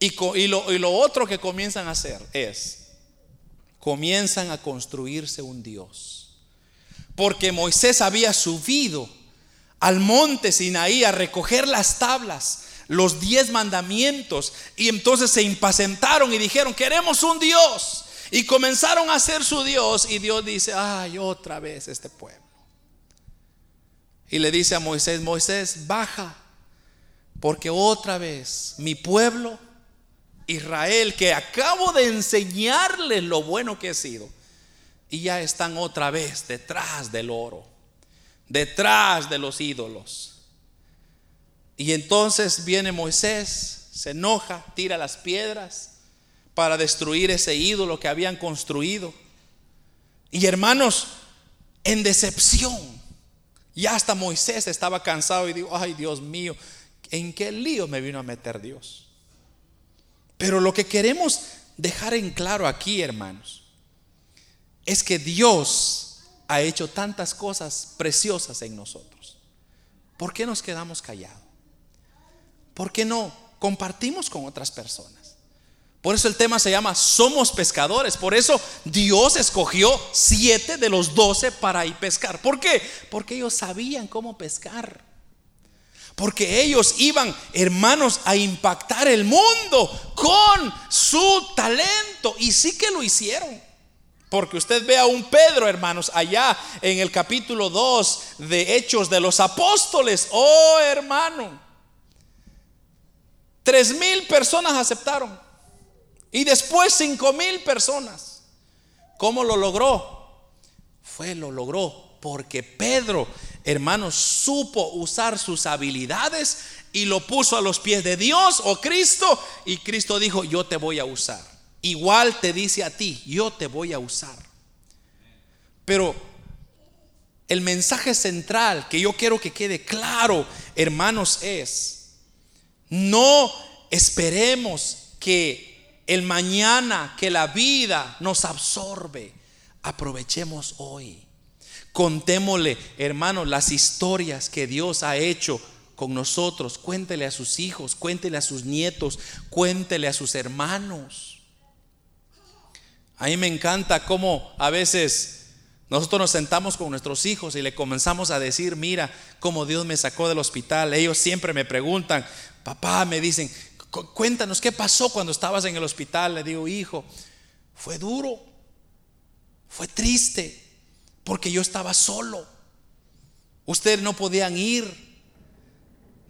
Y, y, lo, y lo otro que comienzan a hacer es, comienzan a construirse un Dios. Porque Moisés había subido al monte Sinaí a recoger las tablas, los diez mandamientos, y entonces se impacientaron y dijeron, queremos un Dios. Y comenzaron a ser su Dios y Dios dice, ay, otra vez este pueblo. Y le dice a Moisés, Moisés, baja, porque otra vez mi pueblo, Israel, que acabo de enseñarles lo bueno que he sido, y ya están otra vez detrás del oro, detrás de los ídolos. Y entonces viene Moisés, se enoja, tira las piedras para destruir ese ídolo que habían construido. Y hermanos, en decepción, ya hasta Moisés estaba cansado y dijo, ay Dios mío, ¿en qué lío me vino a meter Dios? Pero lo que queremos dejar en claro aquí, hermanos, es que Dios ha hecho tantas cosas preciosas en nosotros. ¿Por qué nos quedamos callados? ¿Por qué no compartimos con otras personas? Por eso el tema se llama Somos pescadores. Por eso Dios escogió siete de los doce para ir pescar. ¿Por qué? Porque ellos sabían cómo pescar. Porque ellos iban, hermanos, a impactar el mundo con su talento. Y sí que lo hicieron. Porque usted ve a un Pedro, hermanos, allá en el capítulo 2 de Hechos de los Apóstoles. Oh, hermano. Tres mil personas aceptaron. Y después cinco mil personas. ¿Cómo lo logró? Fue, lo logró porque Pedro, hermanos, supo usar sus habilidades y lo puso a los pies de Dios o Cristo. Y Cristo dijo, yo te voy a usar igual te dice a ti, yo te voy a usar. Pero el mensaje central que yo quiero que quede claro, hermanos, es, no esperemos que el mañana, que la vida nos absorbe. Aprovechemos hoy. Contémosle, hermanos, las historias que Dios ha hecho con nosotros. Cuéntele a sus hijos, cuéntele a sus nietos, cuéntele a sus hermanos. A mí me encanta cómo a veces nosotros nos sentamos con nuestros hijos y le comenzamos a decir, mira cómo Dios me sacó del hospital. Ellos siempre me preguntan, papá, me dicen, cuéntanos qué pasó cuando estabas en el hospital. Le digo, hijo, fue duro, fue triste, porque yo estaba solo. Ustedes no podían ir.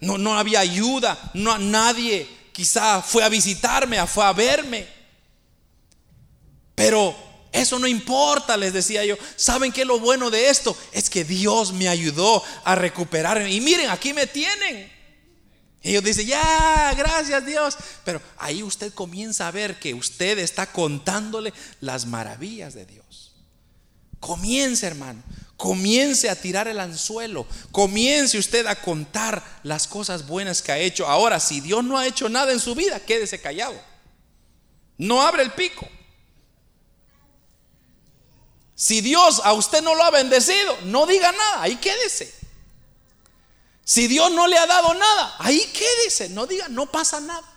No, no había ayuda, no nadie quizá fue a visitarme, fue a verme. Pero eso no importa, les decía yo. ¿Saben qué lo bueno de esto? Es que Dios me ayudó a recuperarme. Y miren, aquí me tienen. Ellos dicen, ya, gracias Dios. Pero ahí usted comienza a ver que usted está contándole las maravillas de Dios. Comience, hermano. Comience a tirar el anzuelo. Comience usted a contar las cosas buenas que ha hecho. Ahora, si Dios no ha hecho nada en su vida, quédese callado. No abre el pico. Si Dios a usted no lo ha bendecido, no diga nada, ahí quédese. Si Dios no le ha dado nada, ahí quédese, no diga, no pasa nada.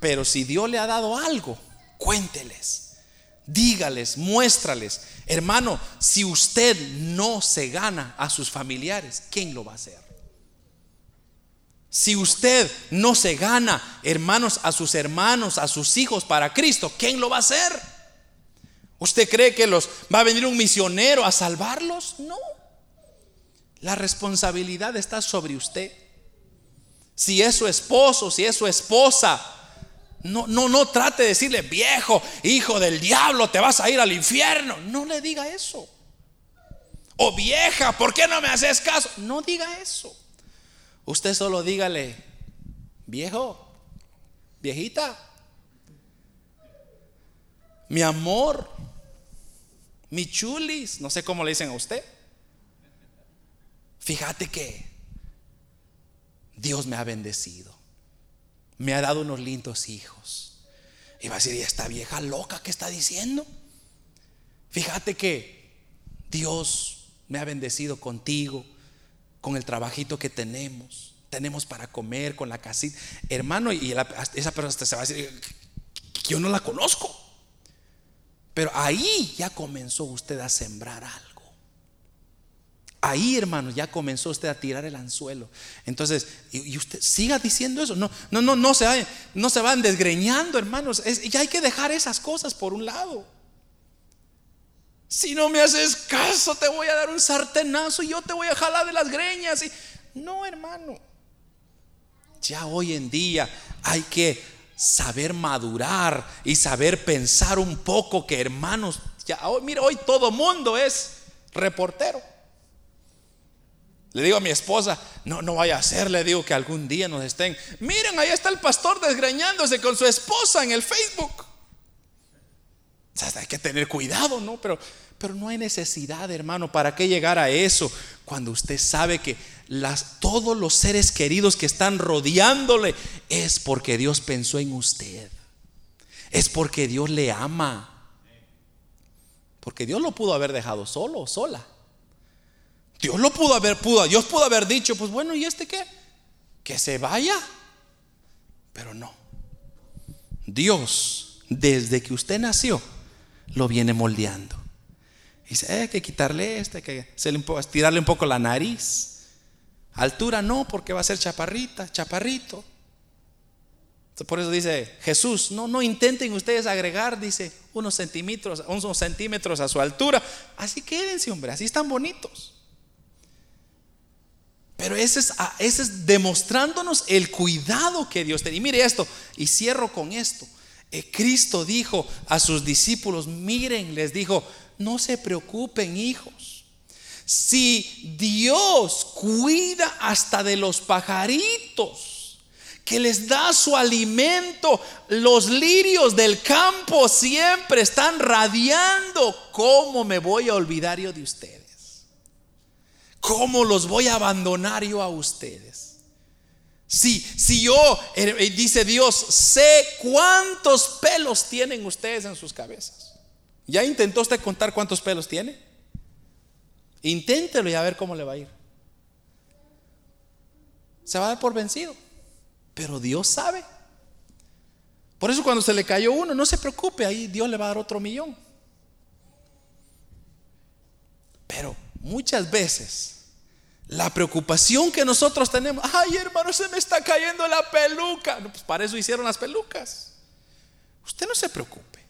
Pero si Dios le ha dado algo, cuénteles, dígales, muéstrales. Hermano, si usted no se gana a sus familiares, ¿quién lo va a hacer? Si usted no se gana, hermanos, a sus hermanos, a sus hijos para Cristo, ¿quién lo va a hacer? ¿Usted cree que los va a venir un misionero a salvarlos? No. La responsabilidad está sobre usted. Si es su esposo, si es su esposa, no, no, no trate de decirle, viejo, hijo del diablo, te vas a ir al infierno. No le diga eso. O vieja, ¿por qué no me haces caso? No diga eso. Usted solo dígale, viejo, viejita, mi amor, mi chulis, no sé cómo le dicen a usted. Fíjate que Dios me ha bendecido. Me ha dado unos lindos hijos. Y va a decir, ¿y esta vieja loca qué está diciendo? Fíjate que Dios me ha bendecido contigo, con el trabajito que tenemos. Tenemos para comer, con la casita. Hermano, y esa persona se va a decir, yo no la conozco. Pero ahí ya comenzó usted a sembrar algo. Ahí, hermano, ya comenzó usted a tirar el anzuelo. Entonces, y, usted siga diciendo eso. No, no, no, no se, no se van desgreñando, hermanos. ya hay que dejar esas cosas por un lado. Si no me haces caso, te voy a dar un sartenazo y yo te voy a jalar de las greñas. Y, no, hermano. Ya hoy en día hay que saber madurar y saber pensar un poco que hermanos, ya hoy, mira, hoy todo mundo es reportero. Le digo a mi esposa, no, no vaya a ser, le digo que algún día nos estén, miren, ahí está el pastor desgreñándose con su esposa en el Facebook. O sea, hay que tener cuidado, ¿no? Pero, pero no hay necesidad, hermano, ¿para qué llegar a eso? Cuando usted sabe que todos los seres queridos que están rodeándole es porque Dios pensó en usted. Es porque Dios le ama. Porque Dios lo pudo haber dejado solo sola. Dios lo pudo haber, Dios pudo haber dicho, pues bueno, ¿y este qué? Que se vaya. Pero no. Dios, desde que usted nació, lo viene moldeando. Dice, eh, hay que quitarle este, hay que tirarle un poco la nariz. Altura no, porque va a ser chaparrita, chaparrito. Por eso dice Jesús, no, no intenten ustedes agregar, dice, unos centímetros, unos centímetros a su altura. Así quédense, hombre, así están bonitos. Pero ese es, ah, ese es demostrándonos el cuidado que Dios tiene. Y mire esto, y cierro con esto. Eh, Cristo dijo a sus discípulos, miren, les dijo, no se preocupen hijos. Si Dios cuida hasta de los pajaritos, que les da su alimento, los lirios del campo siempre están radiando, ¿cómo me voy a olvidar yo de ustedes? ¿Cómo los voy a abandonar yo a ustedes? Si, si yo, eh, eh, dice Dios, sé cuántos pelos tienen ustedes en sus cabezas. ¿Ya intentó usted contar cuántos pelos tiene? Inténtelo y a ver cómo le va a ir. Se va a dar por vencido. Pero Dios sabe. Por eso cuando se le cayó uno, no se preocupe, ahí Dios le va a dar otro millón. Pero muchas veces la preocupación que nosotros tenemos, ay hermano, se me está cayendo la peluca. pues para eso hicieron las pelucas. Usted no se preocupe.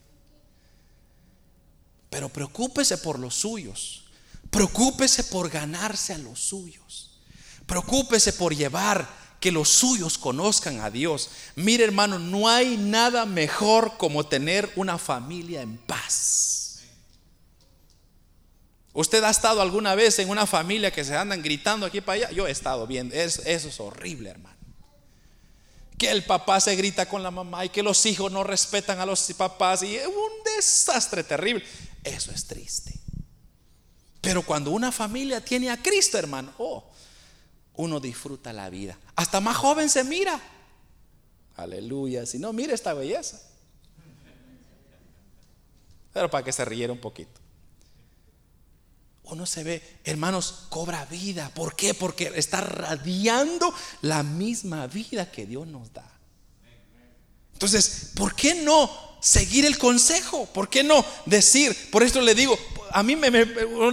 Pero preocúpese por los suyos. Preocúpese por ganarse a los suyos. Preocúpese por llevar que los suyos conozcan a Dios. Mire hermano, no hay nada mejor como tener una familia en paz. ¿Usted ha estado alguna vez en una familia que se andan gritando aquí para allá? Yo he estado viendo, eso, es horrible, hermano. Que el papá se grita con la mamá y que los hijos no respetan a los papás y es un desastre terrible. Eso es triste. Pero cuando una familia tiene a Cristo, hermano, oh, uno disfruta la vida. Hasta más joven se mira. Aleluya. Si no, mire esta belleza. Pero para que se riera un poquito uno se ve, hermanos, cobra vida. ¿Por qué? Porque está radiando la misma vida que Dios nos da. Entonces, ¿por qué no seguir el consejo? ¿Por qué no decir? Por esto le digo, a mí me,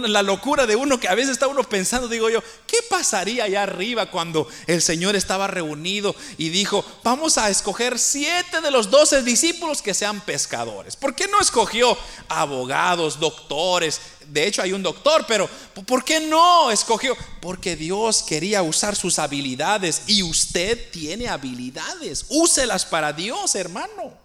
la locura de uno que a veces está uno pensando, digo yo, ¿qué pasaría allá arriba cuando el Señor estaba reunido y dijo, vamos a escoger siete de los doce discípulos que sean pescadores? ¿Por qué no escogió abogados, doctores? De hecho hay un doctor, pero ¿por qué no escogió? Porque Dios quería usar sus habilidades y usted tiene habilidades. Úselas para Dios, hermano.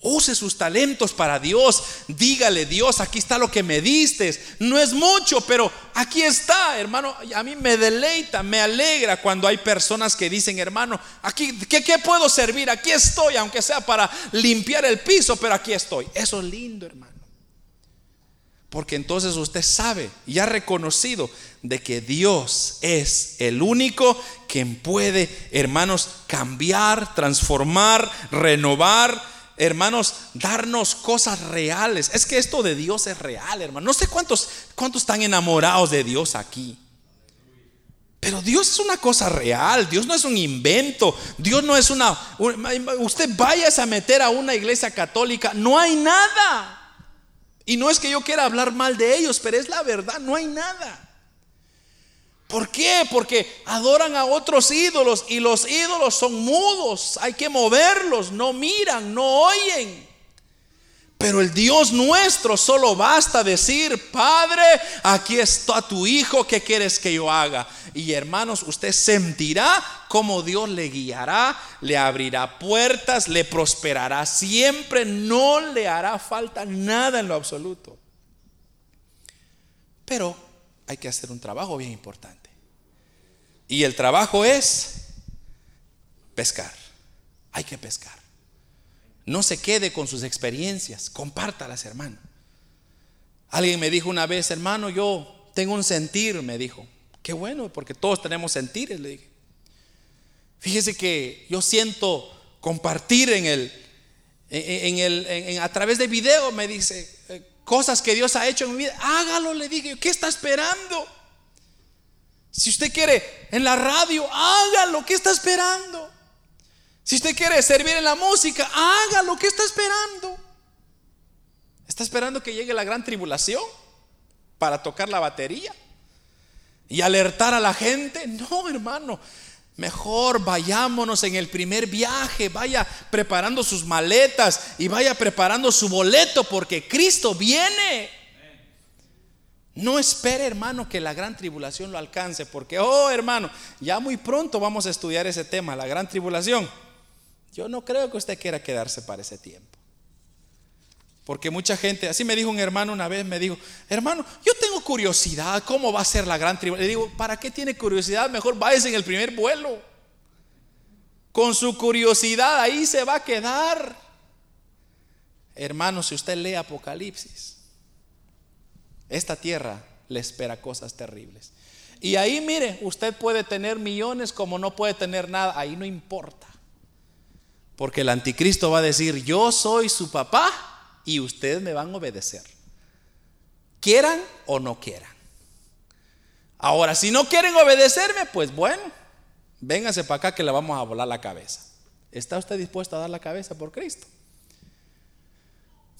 Use sus talentos para Dios. Dígale, Dios, aquí está lo que me diste. No es mucho, pero aquí está, hermano. A mí me deleita, me alegra cuando hay personas que dicen, hermano, aquí, ¿qué, puedo servir? Aquí estoy, aunque sea para limpiar el piso, pero aquí estoy. Eso es lindo, hermano. Porque entonces usted sabe y ha reconocido de que Dios es el único quien puede, hermanos, cambiar, transformar, renovar hermanos, darnos cosas reales. Es que esto de Dios es real, hermano. No sé cuántos, cuántos están enamorados de Dios aquí. Pero Dios es una cosa real, Dios no es un invento, Dios no es una... Usted vaya a meter a una iglesia católica, no hay nada. Y no es que yo quiera hablar mal de ellos, pero es la verdad, no hay nada. ¿Por qué? Porque adoran a otros ídolos y los ídolos son mudos. Hay que moverlos, no miran, no oyen. Pero el Dios nuestro solo basta decir, Padre, aquí está tu hijo, ¿qué quieres que yo haga? Y hermanos, usted sentirá cómo Dios le guiará, le abrirá puertas, le prosperará siempre, no le hará falta nada en lo absoluto. Pero hay que hacer un trabajo bien importante. Y el trabajo es pescar. Hay que pescar. No se quede con sus experiencias, compártalas, hermano. Alguien me dijo una vez, hermano, yo tengo un sentir, me dijo. Qué bueno, porque todos tenemos sentires, le dije. Fíjese que yo siento compartir en el, en el, a través de video, me dice, cosas que Dios ha hecho en mi vida, hágalo, le dije, ¿qué está esperando? Si usted quiere en la radio, hágalo, ¿qué está esperando? Si usted quiere servir en la música, hágalo, ¿qué está esperando? ¿Está esperando que llegue la gran tribulación para tocar la batería y alertar a la gente? No, hermano. Mejor vayámonos en el primer viaje, vaya preparando sus maletas y vaya preparando su boleto porque Cristo viene. No espere, hermano, que la gran tribulación lo alcance, porque, oh, hermano, ya muy pronto vamos a estudiar ese tema, la gran tribulación. Yo no creo que usted quiera quedarse para ese tiempo. Porque mucha gente, así me dijo un hermano una vez, me dijo, hermano, yo tengo curiosidad, ¿cómo va a ser la gran tribulación? Le digo, ¿para qué tiene curiosidad? Mejor váyase en el primer vuelo. Con su curiosidad ahí se va a quedar. Hermano, si usted lee Apocalipsis, esta tierra le espera cosas terribles. Y ahí, mire, usted puede tener millones como no puede tener nada. Ahí no importa. Porque el anticristo va a decir, yo soy su papá y ustedes me van a obedecer. Quieran o no quieran. Ahora, si no quieren obedecerme, pues bueno, véngase para acá que le vamos a volar la cabeza. ¿Está usted dispuesto a dar la cabeza por Cristo?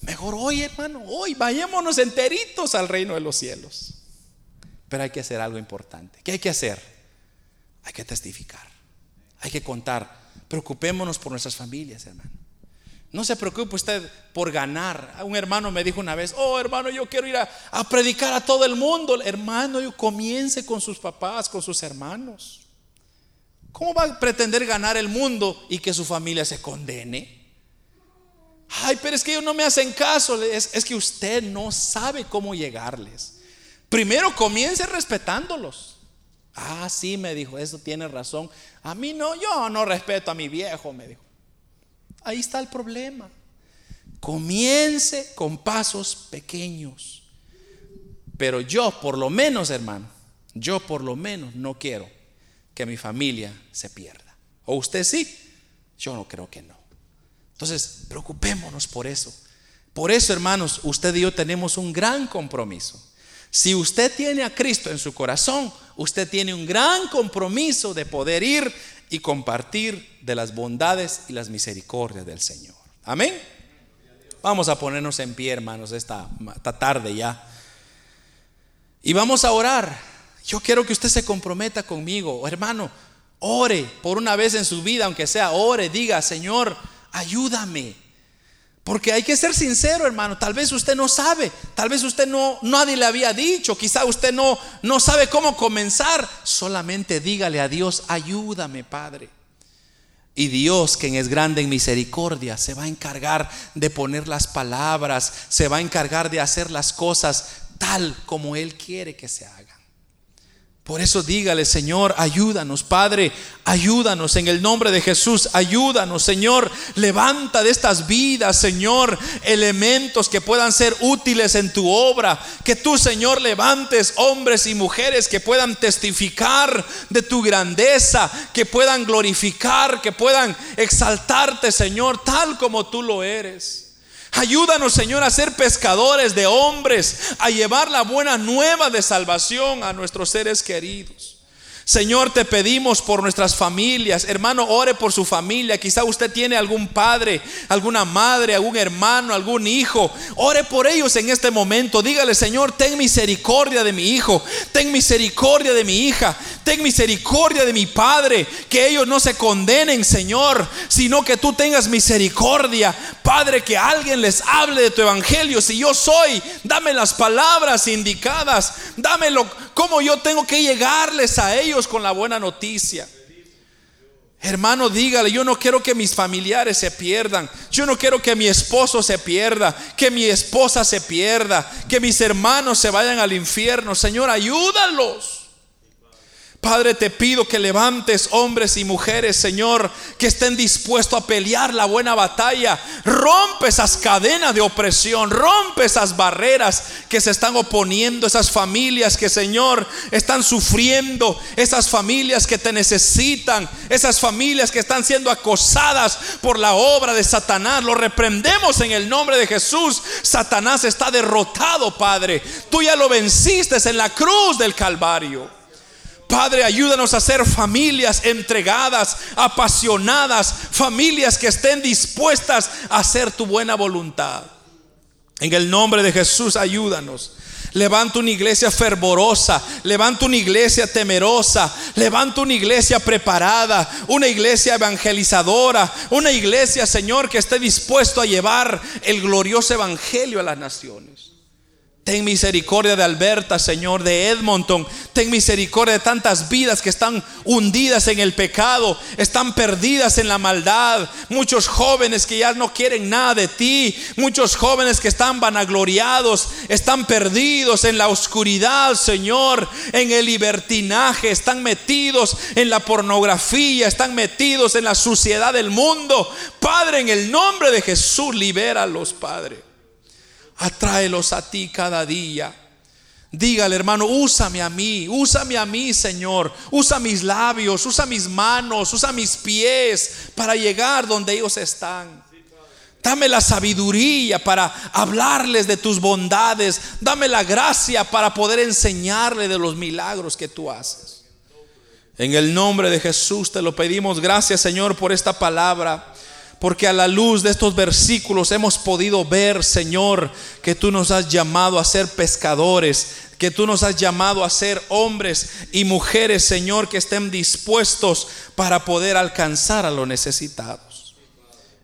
Mejor hoy, hermano, hoy vayámonos enteritos al reino de los cielos. Pero hay que hacer algo importante. ¿Qué hay que hacer? Hay que testificar. Hay que contar. Preocupémonos por nuestras familias, hermano. No se preocupe usted por ganar. Un hermano me dijo una vez, oh hermano, yo quiero ir a, predicar a todo el mundo. Hermano, yo comience con sus papás, con sus hermanos. ¿Cómo va a pretender ganar el mundo y que su familia se condene? Ay, pero es que ellos no me hacen caso. Es, es que usted no sabe cómo llegarles. Primero comience respetándolos. Ah, sí, me dijo, eso tiene razón. A mí no, yo no respeto a mi viejo, me dijo. Ahí está el problema. Comience con pasos pequeños. Pero yo, por lo menos, hermano, yo por lo menos no quiero que mi familia se pierda. ¿O usted sí? Yo no creo que no. Entonces, preocupémonos por eso. Por eso, hermanos, usted y yo tenemos un gran compromiso. Si usted tiene a Cristo en su corazón, usted tiene un gran compromiso de poder ir y compartir de las bondades y las misericordias del Señor. Amén. Vamos a ponernos en pie, hermanos, esta, tarde ya. Y vamos a orar. Yo quiero que usted se comprometa conmigo, hermano. Ore por una vez en su vida, aunque sea, ore, diga, Señor, ayúdame. Porque hay que ser sincero, hermano. Tal vez usted no sabe, tal vez usted no, nadie le había dicho, quizá usted no, no sabe cómo comenzar. Solamente dígale a Dios, ayúdame, Padre. Y Dios, quien es grande en misericordia, se va a encargar de poner las palabras, se va a encargar de hacer las cosas tal como Él quiere que se haga. Por eso dígale, Señor, ayúdanos, Padre, ayúdanos en el nombre de Jesús, ayúdanos, Señor, levanta de estas vidas, Señor, elementos que puedan ser útiles en tu obra, que tú, Señor, levantes hombres y mujeres que puedan testificar de tu grandeza, que puedan glorificar, que puedan exaltarte, Señor, tal como tú lo eres. Ayúdanos, Señor, a ser pescadores de hombres, a llevar la buena nueva de salvación a nuestros seres queridos. Señor, te pedimos por nuestras familias. Hermano, ore por su familia. Quizá usted tiene algún padre, alguna madre, algún hermano, algún hijo. Ore por ellos en este momento. Dígale, Señor, ten misericordia de mi hijo. Ten misericordia de mi hija. Ten misericordia de mi padre. Que ellos no se condenen, Señor, sino que tú tengas misericordia. Padre, que alguien les hable de tu evangelio. Si yo soy, dame las palabras indicadas. Dámelo como yo tengo que llegarles a ellos con la buena noticia. Hermano, dígale, yo no quiero que mis familiares se pierdan. Yo no quiero que mi esposo se pierda, que mi esposa se pierda, que mis hermanos se vayan al infierno. Señor, ayúdalos. Padre, te pido que levantes hombres y mujeres, Señor, que estén dispuestos a pelear la buena batalla. Rompe esas cadenas de opresión, rompe esas barreras que se están oponiendo, esas familias que, Señor, están sufriendo, esas familias que te necesitan, esas familias que están siendo acosadas por la obra de Satanás. Lo reprendemos en el nombre de Jesús. Satanás está derrotado, Padre. Tú ya lo venciste en la cruz del Calvario. Padre, ayúdanos a ser familias entregadas, apasionadas, familias que estén dispuestas a hacer tu buena voluntad. En el nombre de Jesús, ayúdanos. Levanta una iglesia fervorosa, levanta una iglesia temerosa, levanta una iglesia preparada, una iglesia evangelizadora, una iglesia, Señor, que esté dispuesto a llevar el glorioso evangelio a las naciones. Ten misericordia de Alberta, Señor, de Edmonton. Ten misericordia de tantas vidas que están hundidas en el pecado, están perdidas en la maldad. Muchos jóvenes que ya no quieren nada de ti. Muchos jóvenes que están vanagloriados, están perdidos en la oscuridad, Señor, en el libertinaje. Están metidos en la pornografía, están metidos en la suciedad del mundo. Padre, en el nombre de Jesús, libéralos, Padre. Atráelos a ti cada día. Dígale, hermano, úsame a mí, úsame a mí, Señor. Usa mis labios, usa mis manos, usa mis pies para llegar donde ellos están. Dame la sabiduría para hablarles de tus bondades. Dame la gracia para poder enseñarle de los milagros que tú haces. En el nombre de Jesús te lo pedimos. Gracias, Señor, por esta palabra porque a la luz de estos versículos hemos podido ver, Señor, que tú nos has llamado a ser pescadores, que tú nos has llamado a ser hombres y mujeres, Señor, que estén dispuestos para poder alcanzar a lo necesitado.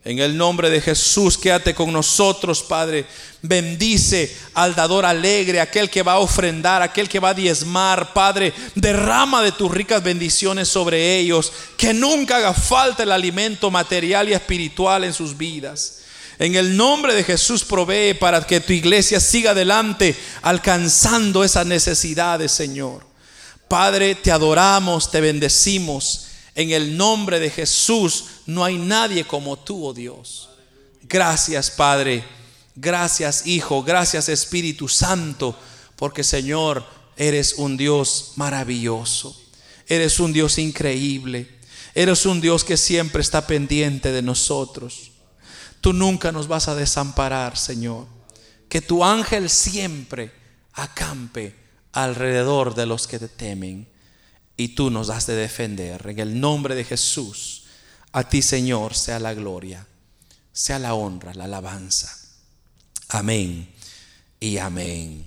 En el nombre de Jesús, quédate con nosotros, Padre. Bendice al dador alegre, aquel que va a ofrendar, aquel que va a diezmar, Padre. Derrama de tus ricas bendiciones sobre ellos. Que nunca haga falta el alimento material y espiritual en sus vidas. En el nombre de Jesús provee para que tu iglesia siga adelante alcanzando esas necesidades, Señor. Padre, te adoramos, te bendecimos. En el nombre de Jesús no hay nadie como tú, oh Dios. Gracias, Padre. Gracias, Hijo. Gracias, Espíritu Santo. Porque, Señor, eres un Dios maravilloso. Eres un Dios increíble. Eres un Dios que siempre está pendiente de nosotros. Tú nunca nos vas a desamparar, Señor. Que tu ángel siempre acampe alrededor de los que te temen y tú nos has de defender. En el nombre de Jesús, a ti Señor sea la gloria, sea la honra, la alabanza. Amén y amén.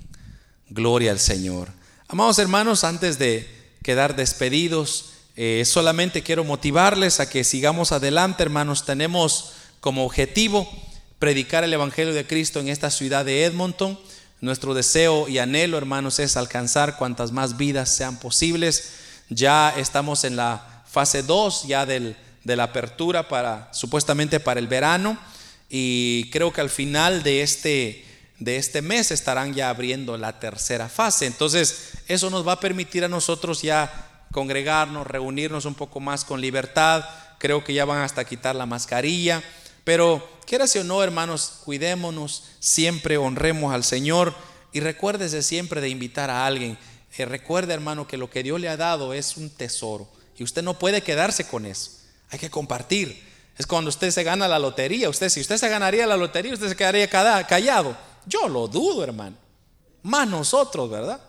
Gloria al Señor. Amados hermanos, antes de quedar despedidos, eh, solamente quiero motivarles a que sigamos adelante, hermanos. Tenemos como objetivo predicar el Evangelio de Cristo en esta ciudad de Edmonton. Nuestro deseo y anhelo, hermanos, es alcanzar cuantas más vidas sean posibles. Ya estamos en la fase 2 ya del, de la apertura para supuestamente para el verano y creo que al final de este de este mes estarán ya abriendo la tercera fase. Entonces, eso nos va a permitir a nosotros ya congregarnos, reunirnos un poco más con libertad. Creo que ya van hasta quitar la mascarilla. Pero, quieras o no, hermanos, cuidémonos, siempre honremos al Señor y recuérdese siempre de invitar a alguien recuerde, hermano, que lo que Dios le ha dado es un tesoro y usted no puede quedarse con eso. Hay que compartir. Es cuando usted se gana la lotería. Usted, si usted se ganaría la lotería, usted se quedaría callado. Yo lo dudo, hermano. Más nosotros, ¿verdad?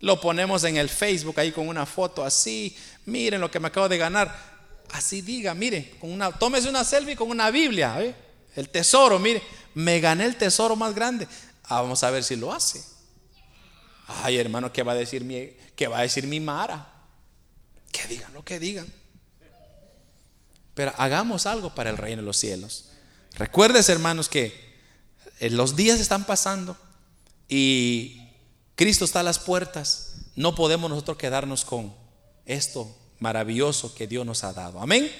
Lo ponemos en el Facebook ahí con una foto así. Miren lo que me acabo de ganar. Así diga, mire, con una, tómese una selfie con una Biblia. ¿eh? El tesoro, mire, me gané el tesoro más grande. Ah, vamos a ver si lo hace. Ay, hermano, ¿qué va a decir mi, qué va a decir mi Mara? Que digan lo que digan. Pero hagamos algo para el reino de los cielos. Recuerdes, hermanos, que eh, los días están pasando y Cristo está a las puertas. No podemos nosotros quedarnos con esto maravilloso que Dios nos ha dado. Amén.